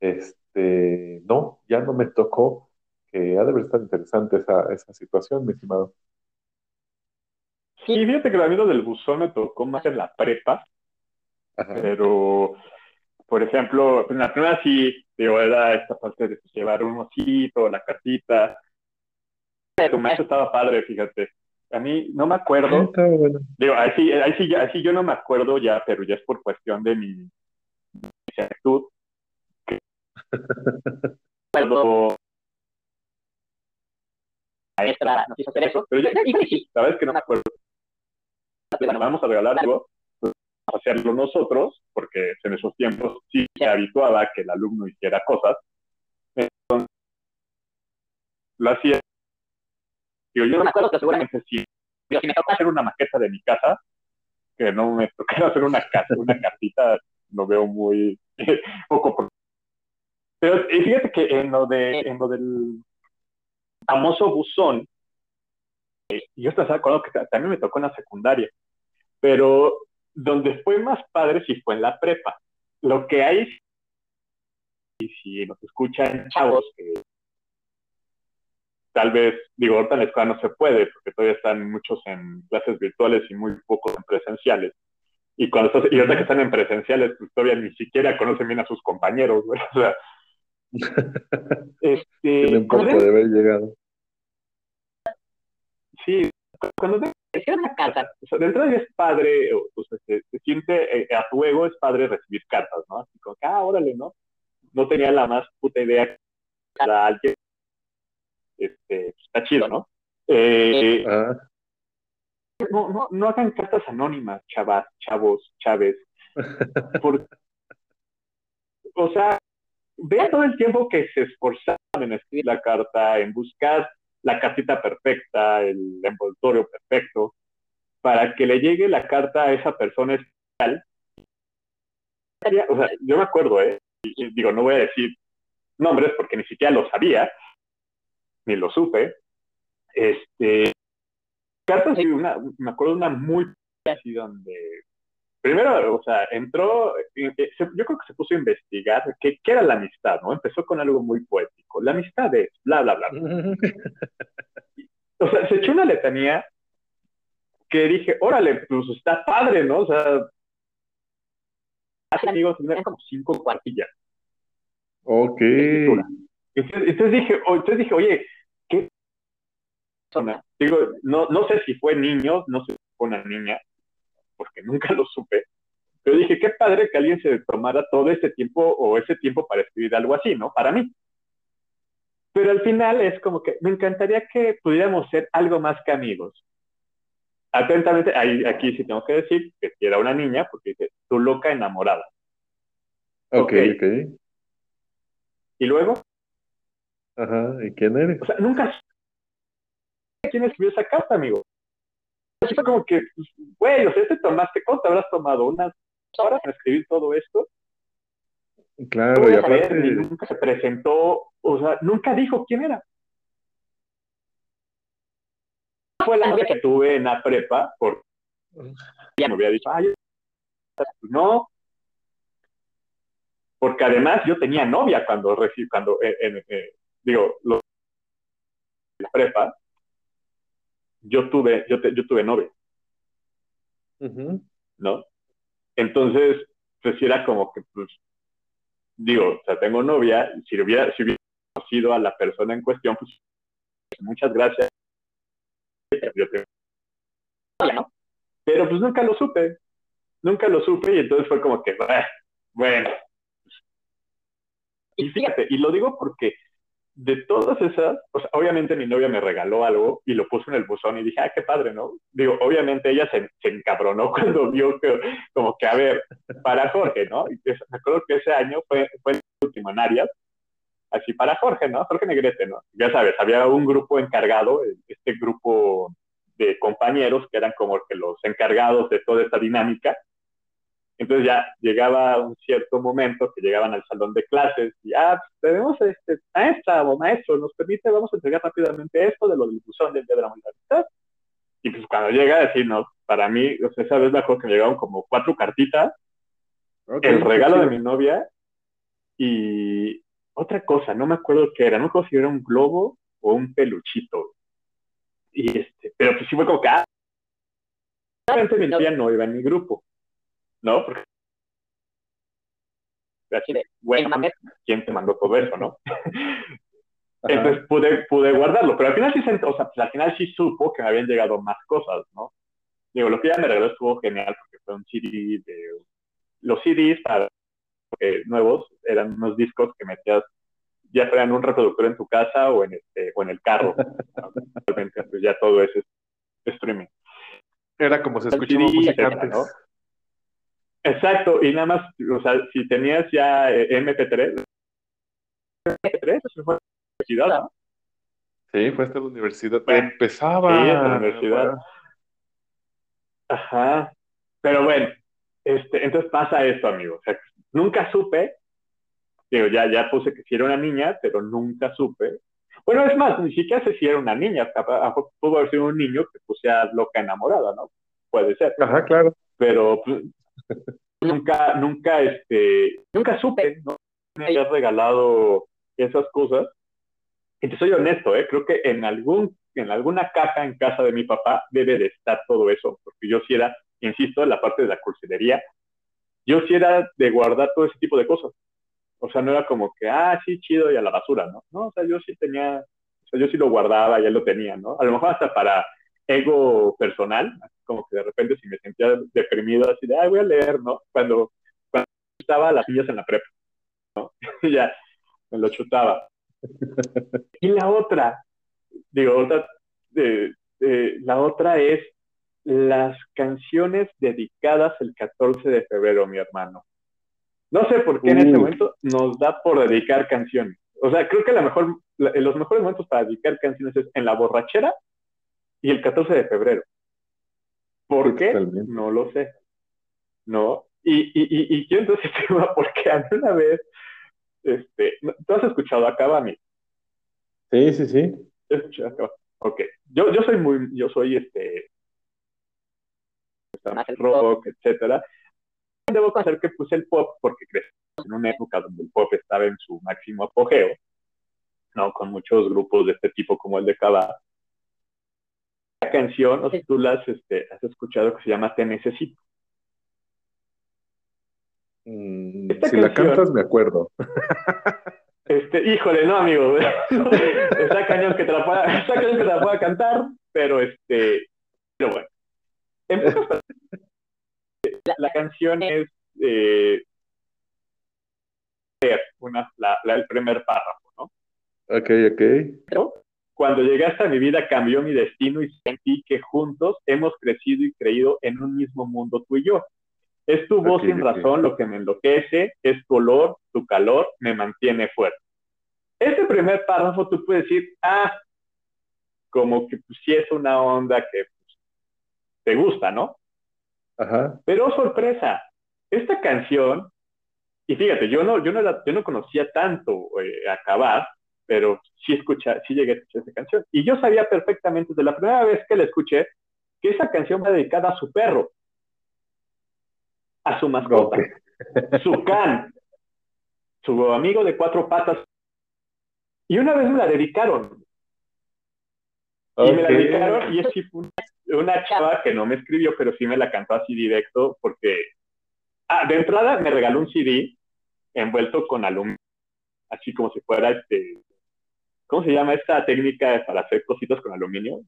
este, no, ya no me tocó, que ha de estar interesante esa, esa situación, mi estimado. Sí, fíjate que el amigo del buzón me tocó más en la prepa, Ajá. pero, por ejemplo, en la primera sí, digo, era esta parte de pues, llevar un osito, la cartita, Tu maestro estaba padre, fíjate. A mí no me acuerdo. Bueno. Digo, ahí sí, ahí sí, ya- ahí sí yo no me acuerdo ya, pero ya es por cuestión de mi, mi actitud. Cuando la maestra nos hizo hacer eso, pero yo, híjole, sí, la verdad es que no me acuerdo. Bueno, vamos a regalar algo, hacerlo nosotros, porque en esos tiempos sí se habituaba a que el alumno hiciera cosas. Entonces, lo hacía. Digo, yo no me acuerdo que seguramente sí. Digo, si me toca hacer una maqueta de mi casa, que no me tocara hacer una, ca- una cartita, lo veo muy poco. Pero y fíjate que en lo, de, en lo del famoso buzón, eh, yo de acuerdo que ta- también me tocó en la secundaria, pero donde fue más padre sí fue en la prepa. Lo que hay, y si nos escuchan chavos, que tal vez, digo, ahorita en la escuela no se puede, porque todavía están muchos en clases virtuales y muy pocos en presenciales. Y cuando estás, y ahorita que están en presenciales, pues todavía ni siquiera conocen bien a sus compañeros, güey. O sea, este, Tienen poco de haber llegado. Sí, cuando te hicieron una carta, o sea, de entrada ya es padre, o, sea, se, se siente eh, a tu ego, es padre recibir cartas, ¿no? Así como que, ah, órale, ¿no? No tenía la más puta idea para alguien. Este, está chido, ¿no? Eh, Ah, no, no, no hagan cartas anónimas, chavas, chavos, chaves. O sea, vean todo el tiempo que se esforzaron en escribir la carta, en buscar la cartita perfecta, el envoltorio perfecto, para que le llegue la carta a esa persona especial. O sea, yo me acuerdo, ¿eh? Digo, no voy a decir nombres porque ni siquiera lo sabía, ni lo supe. Este, cartas, sí, una, me acuerdo de una muy así donde primero, o sea, entró, eh, eh, yo creo que se puso a investigar qué, qué era la amistad, ¿no? Empezó con algo muy poético. La amistad es bla, bla, bla. O sea, se echó una letanía que dije, órale, pues está padre, ¿no? O sea, hace amigos, tenían como cinco cuartillas. ok. Entonces, entonces dije, o- entonces dije, oye, ¿qué persona? Digo, no, no sé si fue niño, no sé si fue una niña, porque nunca lo supe. Pero dije, qué padre que alguien se tomara todo este tiempo o ese tiempo para escribir algo así, ¿no? Para mí. Pero al final es como que me encantaría que pudiéramos ser algo más que amigos. Atentamente, ahí, aquí sí tengo que decir que era una niña, porque dice, tu loca enamorada. Ok, Ok. Y luego, Ajá, ¿y quién eres? O sea, nunca quién escribió esa carta, amigo. Fue como que, pues, güey, o sea, te tomaste, ¿cuánto te habrás tomado? ¿Unas horas en escribir todo esto? Claro, y saber, nunca se presentó, o sea, nunca dijo quién era. Fue la novia que tuve en la prepa, porque ella me había dicho, ay, no, porque además yo tenía novia cuando recibí, cuando, eh, en- eh, digo, lo, la prepa, yo tuve, yo, te- yo tuve novia. ¿no? Entonces, pues sí era como que, pues, digo, o sea, tengo novia, si hubiera, si hubiera conocido a la persona en cuestión, pues, muchas gracias. Pero pues nunca lo supe, nunca lo supe y entonces fue como que, "Ah, bueno. Y fíjate, y lo digo porque de todas esas, pues obviamente mi novia me regaló algo y lo puso en el buzón y dije, ah, qué padre, ¿no? Digo, obviamente ella se, se encabronó cuando vio que, como que, a ver, para Jorge, ¿no? Y es- me acuerdo que ese año fue, fue en Arias, así para Jorge, ¿no? Jorge Negrete, ¿no? Ya sabes, había un grupo encargado, este grupo de compañeros que eran como que los encargados de toda esta dinámica. Entonces ya llegaba un cierto momento que llegaban al salón de clases y, ah, tenemos, este, maestra o maestro, nos permite, vamos a entregar rápidamente esto de lo del buzón del día de la humanidad. Y pues cuando llega, decir, no, para mí, o sea, esa vez me acuerdo que me llegaron como cuatro cartitas, el regalo de mi novia y otra cosa, no me acuerdo qué era, no me acuerdo si era un globo o un peluchito. Y este, pero pues sí fue como que, ah, realmente mi novia no iba en mi grupo, ¿no? Porque así de, bueno, ¿quién te mandó todo eso, no? Entonces pude, pude guardarlo, pero al final sí, o sea, pues, al final sí supo que me habían llegado más cosas, ¿no? Digo, lo que ella me regaló estuvo genial porque fue un CD de... Los CDs para, eh, nuevos eran unos discos que metías ya fuera en un reproductor en tu casa o en, este, o en el carro. Realmente, pues ya todo es streaming. Era como se escuchaba música antes. ¿no? Exacto, y nada más, o sea, si tenías ya MP3, MP3, eso fue la universidad, ¿no? Sí, fue hasta la universidad. Empezaba. Sí, hasta la universidad. Ajá. Pero bueno, este, entonces pasa esto, amigo. O sea, nunca supe, digo, ya, ya puse que si era una niña, pero nunca supe. Bueno, es más, ni siquiera sé si era una niña, pudo haber sido un niño que puse a loca enamorada, ¿no? Puede ser. Ajá, claro. Pero pues, nunca, nunca, este, nunca supe, ¿no? Me habías regalado esas cosas. Y te soy honesto, ¿eh? creo que en algún en alguna caja en casa de mi papá debe de estar todo eso, porque yo sí era, insisto, en la parte de la cursilería, yo sí era de guardar todo ese tipo de cosas. O sea, no era como que, ah, sí, chido, y a la basura, ¿no? No, o sea, yo sí tenía, o sea, yo sí lo guardaba, ya lo tenía, ¿no? A lo mejor hasta para ego personal, como que de repente si me sentía deprimido, así de, ah, voy a leer, ¿no? Cuando, cuando estaba las niñas en la prepa, ¿no? ya, me lo chutaba. y la otra, digo, otra, la otra es las canciones dedicadas el 14 de febrero, mi hermano. No sé por qué en este momento nos da por dedicar canciones. O sea, creo que la mejor, los mejores momentos para dedicar canciones es en la borrachera y el 14 de febrero. ¿Por qué? No lo sé. ¿No? Y, y, y, y yo entonces tema porque a una vez, este, ¿tú has escuchado a Cavani? Sí, sí, sí. Ok, yo, yo soy muy, yo soy este, rock, etcétera. Debo hacer que puse el pop porque crecí en una época donde el pop estaba en su máximo apogeo, ¿no? Con muchos grupos de este tipo como el de Cava. Canción, no sé si tú la has, este, has escuchado, que se llama Te Necesito. Mm, si la cantas, me acuerdo. Este, híjole, no, amigo. está cañón que te la pueda, está cañón que te la pueda cantar, pero este, pero bueno. la, la, canción es eh, una, la, el primer párrafo, ¿no? Ok, ok. Cuando llegaste a mi vida cambió mi destino y sentí que juntos hemos crecido y creído en un mismo mundo tú y yo. Es tu voz sin razón lo que me enloquece, es tu olor, tu calor, me mantiene fuerte. Este primer párrafo tú puedes decir, ah, como que pues, sí es una onda que pues, te gusta, ¿no? Ajá. Pero sorpresa, esta canción, y fíjate, yo no, yo no, yo no conocía tanto eh, Acabar, pero sí, escucha, sí llegué a escuchar esa canción. Y yo sabía perfectamente, desde la primera vez que la escuché, que esa canción va dedicada a su perro a su mascota, su can, su amigo de cuatro patas. Y una vez me la dedicaron. Y me la dedicaron y es una chava que no me escribió, pero sí me la cantó así directo porque ah, de entrada me regaló un CD envuelto con aluminio, así como si fuera este, ¿cómo se llama esta técnica para hacer cositas con aluminio?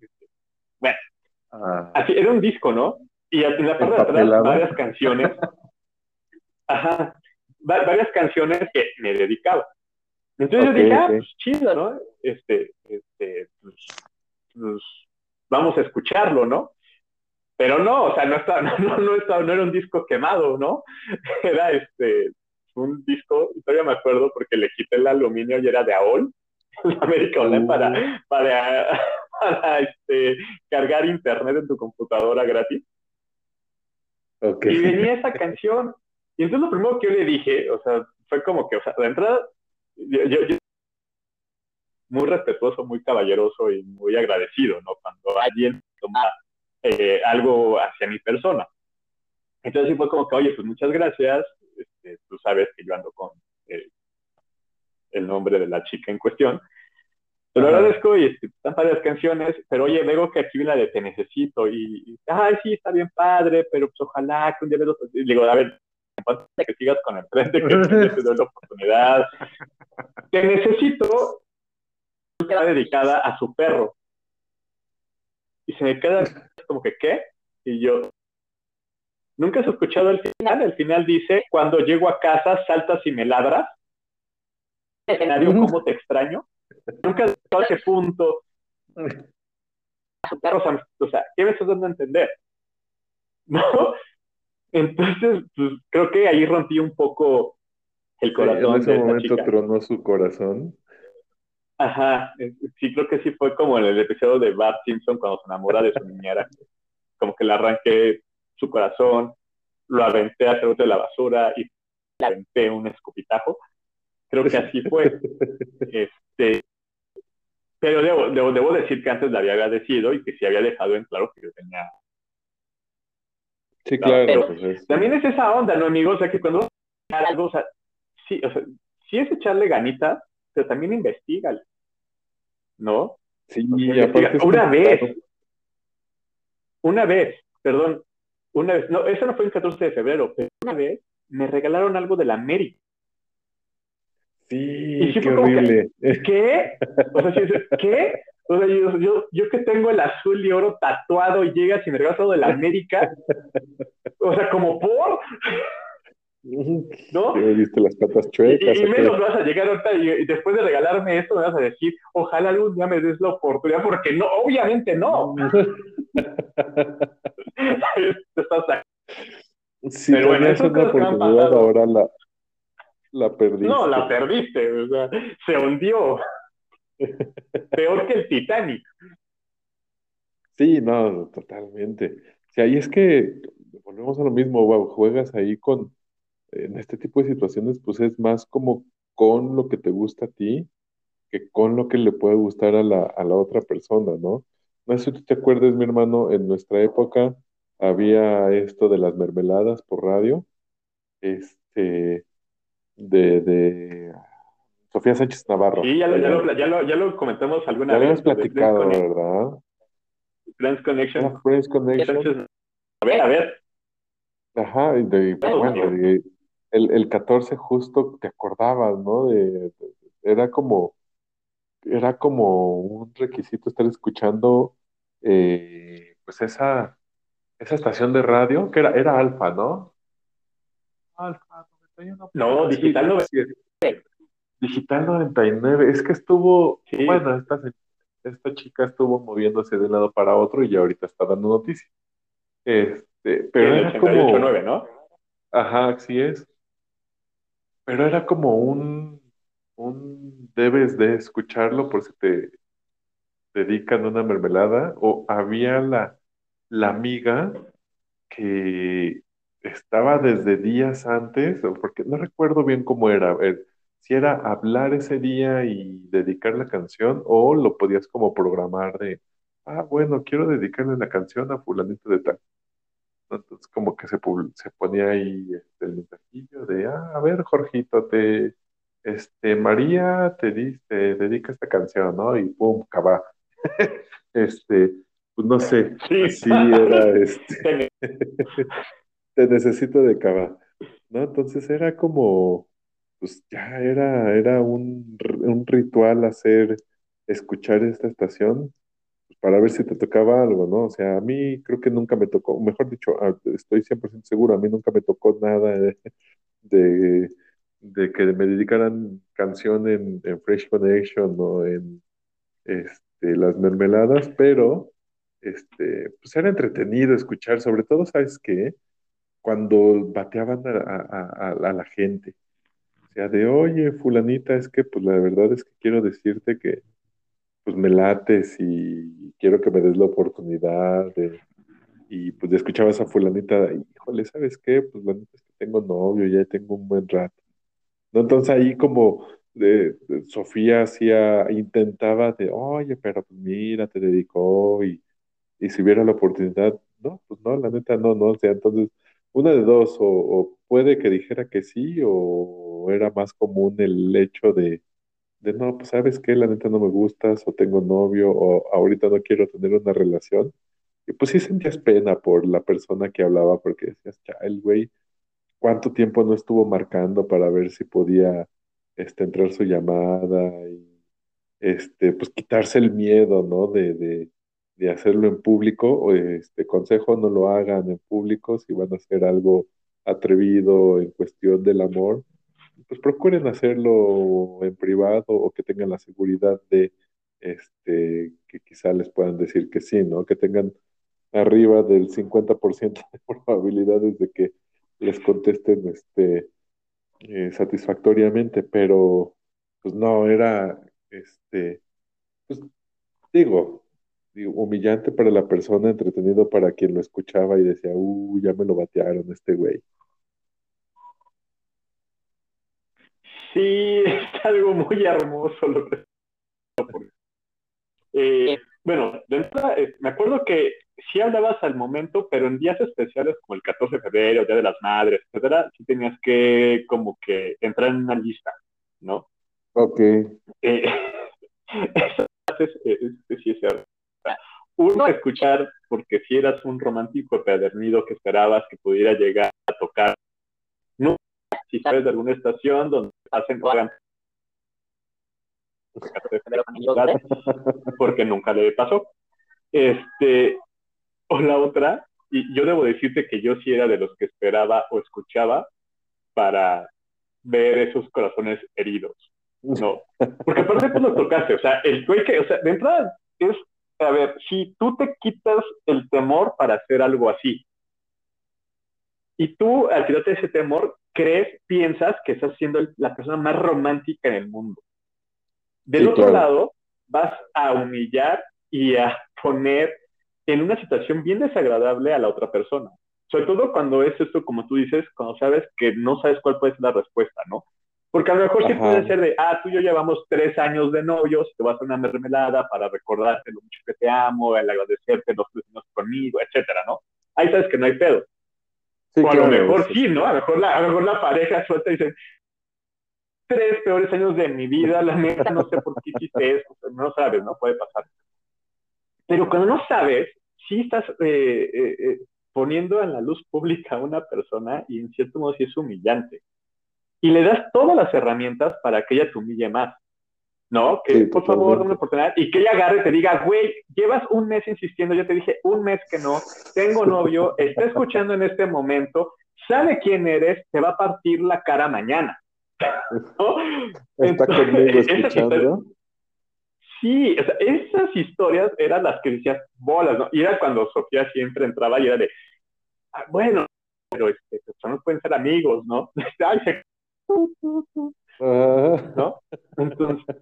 Bueno, ah. así era un disco, ¿no? Y en la parte de atrás, varias canciones. ajá, varias canciones que me dedicaba. Entonces yo dije, ah, pues chido, ¿no? Este, este, pues, pues, vamos a escucharlo, ¿no? Pero no, o sea, no, estaba, no, no, no, estaba, no era un disco quemado, ¿no? Era este, un disco, todavía me acuerdo porque le quité el aluminio y era de AOL, América Online, para, para, para este, cargar internet en tu computadora gratis. Y venía esa canción. Y entonces lo primero que yo le dije, o sea, fue como que, o sea, de entrada, yo, yo, muy respetuoso, muy caballeroso y muy agradecido, ¿no? Cuando alguien toma eh, algo hacia mi persona. Entonces sí fue como que, oye, pues muchas gracias, este, tú sabes que yo ando con eh, el nombre de la chica en cuestión, te lo agradezco y este, están varias canciones, pero oye, luego que aquí viene la de Te Necesito y, ay, sí, está bien padre, pero pues ojalá que un día me lo... digo, a ver, que sigas con el tren de que te doy la oportunidad. Te necesito está dedicada a su perro. Y se me queda como que, ¿qué? Y yo, ¿nunca has escuchado el final? El final dice, cuando llego a casa, saltas y me ladras. Escenario como te extraño. Nunca has a ese punto. O sea, ¿qué me estás dando a entender? ¿No? Entonces, pues, creo que ahí rompí un poco el corazón. en ese momento tronó su corazón. Ajá, sí, creo que sí fue como en el episodio de Bart Simpson cuando se enamora de su niñera. Como que le arranqué su corazón, lo aventé a través de la basura y le aventé un escupitajo. Creo que así fue. este, pero debo, debo, decir que antes le había agradecido y que sí había dejado en claro que yo tenía. Sí, claro. Pues también es esa onda, ¿no, amigos? O sea, que cuando algo, o sea, sí, o sea, sí es echarle ganitas, pero también investiga. ¿no? Sí, aparte una vez, una vez, perdón, una vez, no, eso no fue el 14 de febrero, pero una vez me regalaron algo de la América. Sí, qué horrible. ¿Qué? O sea, ¿qué? O sea, yo, yo, yo, que tengo el azul y oro tatuado y llegas y me regalas algo de la América. O sea, como por. ¿No? viste las patas chuecas. Y, menos vas a llegar ahorita y, después de regalarme esto me vas a decir, ojalá algún día me des la oportunidad, porque no, obviamente no. sí, Pero bueno, eso una oportunidad, ahora la, la perdiste. No, la perdiste, o sea, se hundió. Peor que el Titanic. Sí, no, totalmente. O ahí es que volvemos a lo mismo, wow, juegas ahí con en este tipo de situaciones, pues es más como con lo que te gusta a ti que con lo que le puede gustar a la, a la otra persona, ¿no? No sé si tú te acuerdas, mi hermano, en nuestra época había esto de las mermeladas por radio, este, de, de Sofía Sánchez Navarro. Sí, ya lo, ya lo, ya lo, comentamos alguna vez. Ya habíamos platicado, ¿verdad? Friends Connection. Friends Connection. a ver, a ver. Ajá, y de, bueno, de, el, el 14 justo te acordabas, ¿no? De, era como, era como un requisito estar escuchando eh, pues esa, esa estación de radio, que era, era Alfa, ¿no? Alfa 91. No, Digital 99. Digital 99, es que estuvo, bueno, esta, esta chica estuvo moviéndose de un lado para otro y ya ahorita está dando noticias. Este, pero era como... ¿no? Ajá, así es pero era como un, un debes de escucharlo por si te dedican una mermelada, o había la, la amiga que estaba desde días antes, porque no recuerdo bien cómo era, si era hablar ese día y dedicar la canción, o lo podías como programar de, ah, bueno, quiero dedicarle la canción a fulanito de tal. Entonces, como que se, se ponía ahí este, el mensajillo de, ah, a ver, Jorgito, te, este, María te, dice, dedica esta canción, ¿no? Y pum, cava. este, pues no sé, sí, era este, te necesito de cava, ¿no? Entonces era como, pues ya era, era un, un ritual hacer, escuchar esta estación para ver si te tocaba algo, ¿no? O sea, a mí creo que nunca me tocó, mejor dicho, estoy 100% seguro, a mí nunca me tocó nada de, de, que me dedicaran canción en, Fresh Connection o en este, las mermeladas, pero este, pues era entretenido escuchar, sobre todo, ¿sabes qué? Cuando bateaban a, a la gente. O sea, de, oye, fulanita, es que, pues la verdad es que quiero decirte que pues me lates y quiero que me des la oportunidad de, y pues escuchaba a fulanita, híjole, ¿sabes qué? Pues la neta es que tengo novio, ya tengo un buen rato. ¿No? Entonces ahí como de, Sofía hacía, intentaba de, oye, pero pues mira, te dedicó y, y si hubiera la oportunidad, no, pues no, la neta no, no, o sea, entonces una de dos, o, o puede que dijera que sí, o era más común el hecho de, de no, pues sabes que la neta no me gustas, o tengo novio, o ahorita no quiero tener una relación. Y pues sí sentías pena por la persona que hablaba, porque decías, el güey, ¿cuánto tiempo no estuvo marcando para ver si podía este, entrar su llamada? Y, este, pues quitarse el miedo, ¿no? De, de, de hacerlo en público, este consejo, no lo hagan en público si van a hacer algo atrevido en cuestión del amor, pues procuren hacerlo en privado o que tengan la seguridad de este, que quizá les puedan decir que sí, ¿no? Que tengan arriba del 50% de probabilidades de que les contesten este, eh, satisfactoriamente, pero pues no, era, este, pues digo, humillante para la persona, entretenido para quien lo escuchaba y decía, uh, ya me lo batearon este güey. Sí, es algo muy hermoso lo que... Eh, bueno, de entrada, eh, me acuerdo que sí hablabas al momento, pero en días especiales como el 14 de febrero, Día de las Madres, etcétera, sí tenías que como que entrar en una lista, ¿no? Ok. Eh, eso es, sí es cierto. Uno, escuchar, porque si eras un romántico pedernido que esperabas que pudiera llegar a tocar, no, si sabes de alguna estación donde hacen porque nunca le pasó. Este, o la otra, y yo debo decirte que yo sí era de los que esperaba o escuchaba para ver esos corazones heridos. No, porque aparte tú lo tocaste, o sea, el güey que, o sea, de entrada es, a ver, si tú te quitas el temor para hacer algo así, y tú al quitarte ese temor, crees, piensas que estás siendo la persona más romántica en el mundo. Del otro lado, vas a humillar y a poner en una situación bien desagradable a la otra persona. Sobre todo cuando es esto, como tú dices, cuando sabes que no sabes cuál puede ser la respuesta, ¿no? Porque a lo mejor sí puede ser de, ah, tú y yo llevamos tres años de novios, te vas a una mermelada para recordarte lo mucho que te amo, el agradecerte los tres años conmigo, etcétera, ¿no? Ahí sabes que no hay pedo. o a lo mejor sí, ¿no? A lo mejor la, a lo mejor la pareja suelta y dice, tres peores años de mi vida, la neta, no sé por qué hiciste eso, no sabes, ¿no? Puede pasar. Pero cuando no sabes, sí estás eh, eh, eh, poniendo en la luz pública a una persona y en cierto modo sí es humillante y le das todas las herramientas para que ella te humille más. ¿No? Que por favor, dame una oportunidad y que ella agarre y te diga, güey, llevas un mes insistiendo, yo te dije un mes que no, tengo novio, está escuchando en este momento, sabe quién eres, te va a partir la cara mañana. Está conmigo escuchando. Sí, o sea, esas historias eran las que decías bolas, ¿no? Y era cuando Sofía siempre entraba y era de, ah, bueno, pero este, pues, pueden ser amigos, ¿no? Ay, se ¿no? Entonces,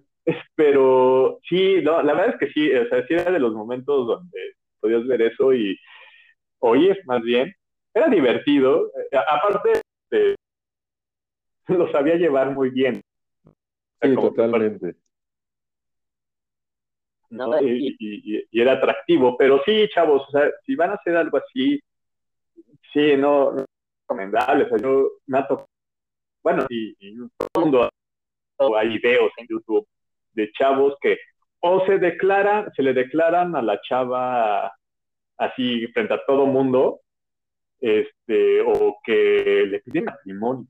pero sí, no, la verdad es que sí, o sea, sí era de los momentos donde podías ver eso y oye, más bien, era divertido, eh, aparte de, lo sabía llevar muy bien. Sí, totalmente. ¿no? Y, y, era atractivo, pero sí, chavos, o sea, si van a hacer algo así, sí, no, no es recomendable, o sea, yo me ha tocado bueno, y, todo el mundo hay videos en YouTube de chavos que o se declaran, se le declaran a la chava así frente a todo mundo, este, o que le piden matrimonio.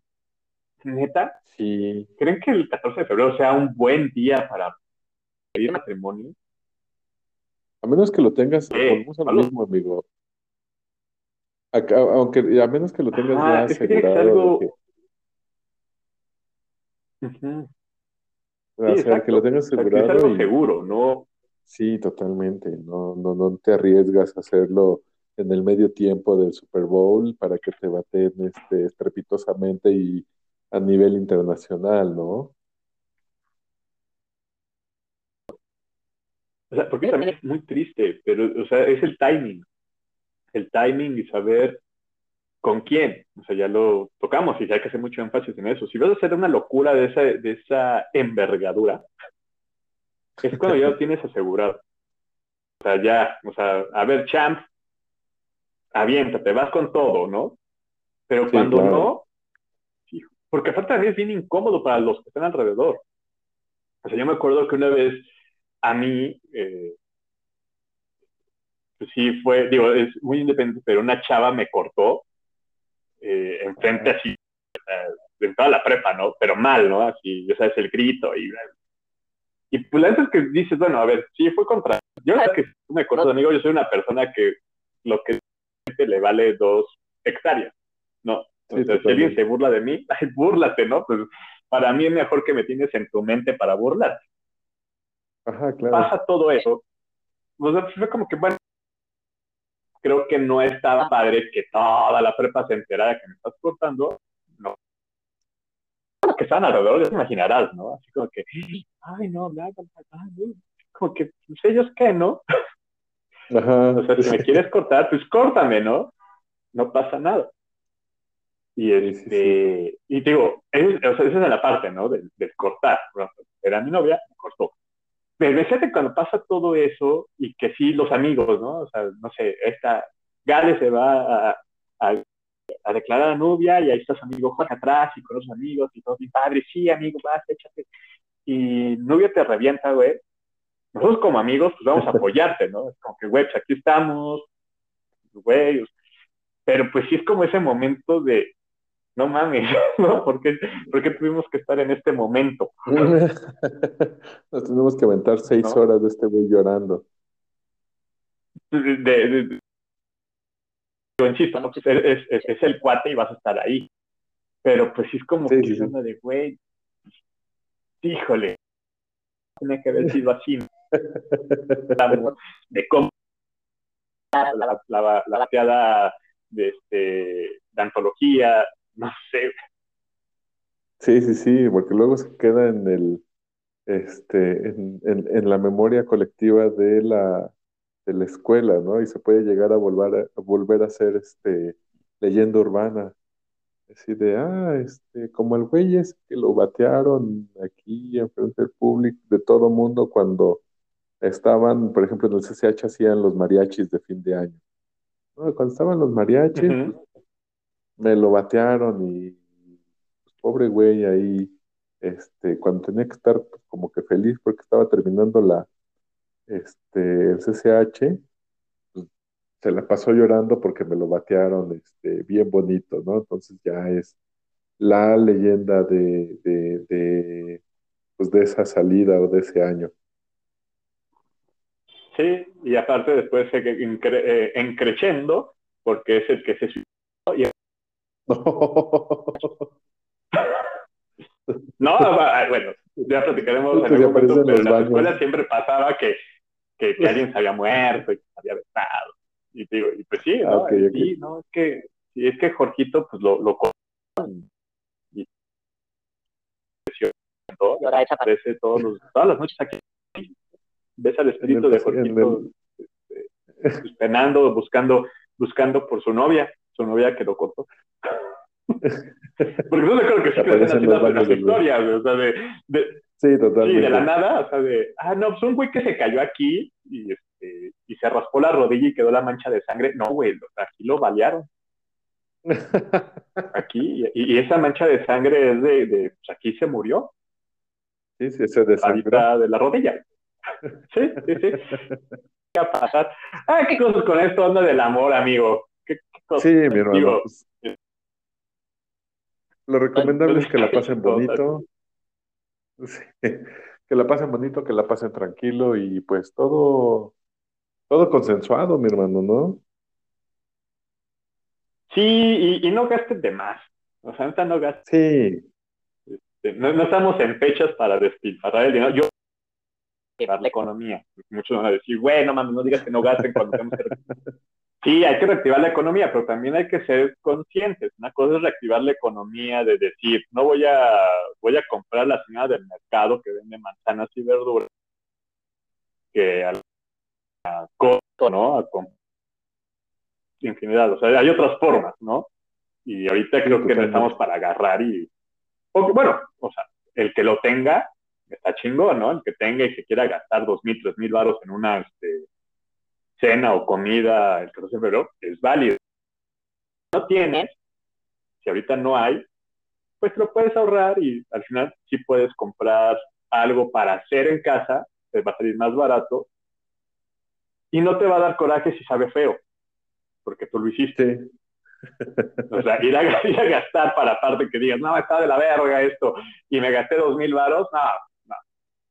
¿Neta? Sí. ¿Creen que el 14 de febrero sea un buen día para pedir matrimonio? A menos que lo tengas, volvemos a lo mismo, amigo. aunque a menos que lo tengas ya asegurado. O sea, que lo tengas asegurado. seguro, ¿no? Sí, totalmente. No, no, no te arriesgas a hacerlo en el medio tiempo del Super Bowl para que te baten este, estrepitosamente y a nivel internacional, ¿no? O sea, porque también es muy triste, pero, o sea, es el timing. El timing y saber ¿Con quién? O sea, ya lo tocamos y hay que hacer mucho énfasis en eso. Si vas a hacer una locura de esa, de esa envergadura, es cuando ya lo tienes asegurado. O sea, ya, o sea, a ver, champ, aviéntate, vas con todo, ¿no? Pero cuando no, porque aparte también es bien incómodo para los que están alrededor. O sea, yo me acuerdo que una vez a mí, eh, pues sí fue, digo, es muy independiente, pero una chava me cortó eh, enfrente así, de toda la prepa, ¿no? Pero mal, ¿no? Así, ya sabes, el grito y... Y pues la es que dices, bueno, a ver, sí fue contra. Yo la verdad que me acuerdo, amigo, yo soy una persona que lo que le vale dos hectáreas, ¿no? Entonces, si alguien se burla de mí, ay, búrlate, ¿no? Pues para mí es mejor que me tienes en tu mente para burlar. Ajá, claro. Pasa todo eso. Pues fue como que, bueno, creo que no estaba padre que toda la prepa se enterara que me estás cortando. No. que estaban alrededor, ya te imaginarás, ¿no? Así como que, ay, no, bla, bla, bla, como que, pues ellos qué, ¿no? Ajá. O sea, si me quieres cortar, pues córtame, ¿no? No pasa nada. Y este, y digo, es, o sea, esa es la parte, ¿no? Del, cortar. Era mi novia, me cortó. Pero fíjate cuando pasa todo eso y que sí, los amigos, ¿no? O sea, no sé, esta Gale se va a, a, declarar a novia y ahí está su amigo Juan atrás y con los amigos y todo, mi padre, sí, amigo, vas, échate. Y novia te revienta, güey nosotros como amigos, pues vamos a apoyarte, ¿no? Es como que, güey, pues aquí estamos, güey. Pero pues sí es como ese momento de, no mames, ¿no? ¿Por qué, tuvimos que estar en este momento? Nos tenemos que aventar seis horas de este güey llorando. De, insisto, ¿no? Pues, es, es, el cuate y vas a estar ahí. Pero pues sí es como que sí. de, güey, híjole, tiene que haber sido así de cómo la, la, la de, este, de antología, no sé. Sí, sí, sí, porque luego se queda en el este en, en, la memoria colectiva de la de la escuela, ¿no? Y se puede llegar a volver a, volver a ser este leyenda urbana. Así de, ah, este, como el güey es que lo batearon aquí en frente del público, de todo mundo, cuando estaban, por ejemplo, en el CCH hacían los mariachis de fin de año. Cuando estaban los mariachis, me lo batearon y pues, pobre güey ahí, este, cuando tenía que estar pues, como que feliz porque estaba terminando la, este, el CCH, se la pasó llorando porque me lo batearon, este, bien bonito, ¿no? Entonces ya es la leyenda de, de, de, pues de esa salida o de ese año. Sí, y aparte después eh, encrechendo, porque es el que se. no, bueno, ya platicaremos en algún momento, pero en la escuela siempre pasaba que, que, alguien se había muerto y se había besado. Y digo, y pues sí, ¿no? Ah, sí, no, es que, sí, es que Jorgito, pues lo, lo y, y ahora desaparece. Todos los, todas las noches aquí. Ves al espíritu de Jorgito este, penando, buscando, buscando por su novia, su novia que lo cortó. Porque no me acuerdo que siempre están haciendo las historias, o sea, de, de, sí, totalmente. Sí, de la nada, o sea, de, ah, no, pues un güey que se cayó aquí y, este, y se raspó la rodilla y quedó la mancha de sangre. No, güey, aquí lo balearon. Aquí, y, y, esa mancha de sangre es de, de pues aquí se murió. Sí, sí, ese de de la rodilla. Sí, sí, sí. ¿Qué va a pasar? Ah, qué cosas con esto onda del amor, amigo. ¿Qué, sí, mi hermano. Pues, lo recomendable es que la pasen bonito. que la pasen bonito, que la pasen tranquilo y pues todo, todo consensuado, mi hermano, ¿no? Sí, y, y no gastes de más. O sea, no gastes. Sí. Este, no, no, estamos en fechas para despilfarrar el dinero. Yo la economía. Muchos van a decir, bueno, mames, no digas que no gasten cuando tenemos que... Sí, hay que reactivar la economía, pero también hay que ser conscientes. Una cosa es reactivar la economía de decir, no voy a, voy a comprar la señora del mercado que vende manzanas y verduras, que a, costo, ¿no? A infinidad. O sea, hay otras formas, ¿no? Y ahorita creo que necesitamos para agarrar y... bueno, o sea, el que lo tenga, está chingón, ¿no? El que tenga y que quiera gastar dos mil, tres mil baros en una este, cena o comida el 14 de febrero, es válido. No tienes, si ahorita no hay, pues lo puedes ahorrar y al final sí puedes comprar algo para hacer en casa, te va a salir más barato y no te va a dar coraje si sabe feo, porque tú lo hiciste. O sea, ir a, ir a gastar para aparte que digas, no, está de la verga esto, y me gasté dos mil varos, no,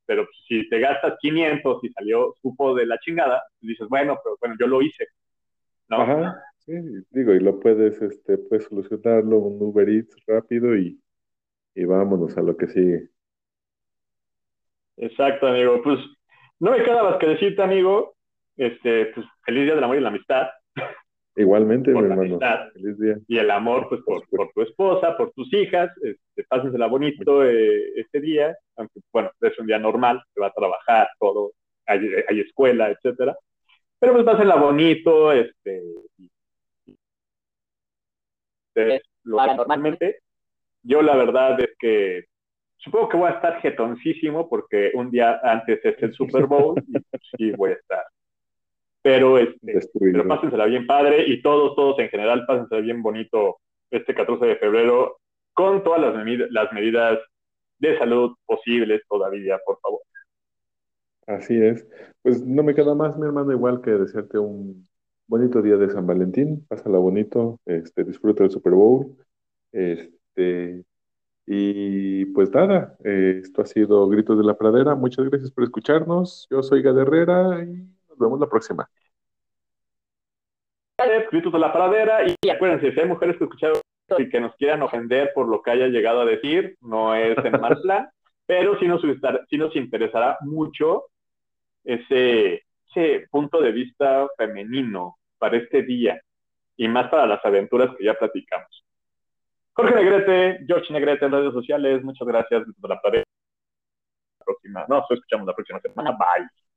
pero si te gastas 500 y salió supo de la chingada, dices, bueno, pero bueno, yo lo hice. ¿no? Ajá, sí, digo, y lo puedes, este, puedes solucionarlo un Uber Eats rápido y, y vámonos a lo que sigue. Exacto, amigo. Pues no me queda más que decirte, amigo, este, pues feliz día del amor y la amistad. Igualmente, Por mi la hermano. amistad. Feliz día. Y el amor, pues, por, por tu esposa, por tus hijas. Este, pásensela bonito eh, este día, aunque, bueno, es un día normal, se va a trabajar, todo, hay, hay escuela, etcétera. Pero pues pásenla bonito, este, y- y- ustedes lo hagan normalmente. Yo la verdad es que supongo que voy a estar jetoncísimo porque un día antes es el Super Bowl y pues, sí voy a estar. Pero este, pero pásensela bien padre y todos, todos en general, pásensela bien bonito este 14 de febrero con todas las, medi- las medidas de salud posibles todavía, por favor. Así es. Pues no me queda más, mi hermano, igual que desearte un bonito día de San Valentín. Pásala bonito, este, disfruta del Super Bowl. Este, y pues nada, eh, esto ha sido Gritos de la Pradera. Muchas gracias por escucharnos. Yo soy Gad Herrera y vemos la próxima. Gritos de la pradera y acuérdense, si hay mujeres que escucharon y que nos quieran ofender por lo que haya llegado a decir, no es en mal plan, pero sí nos, sí nos interesará mucho ese, ese punto de vista femenino para este día y más para las aventuras que ya platicamos. Jorge Negrete, George Negrete en redes sociales, muchas gracias. De la pradera. La próxima, no, nos escuchamos la próxima semana. Bye.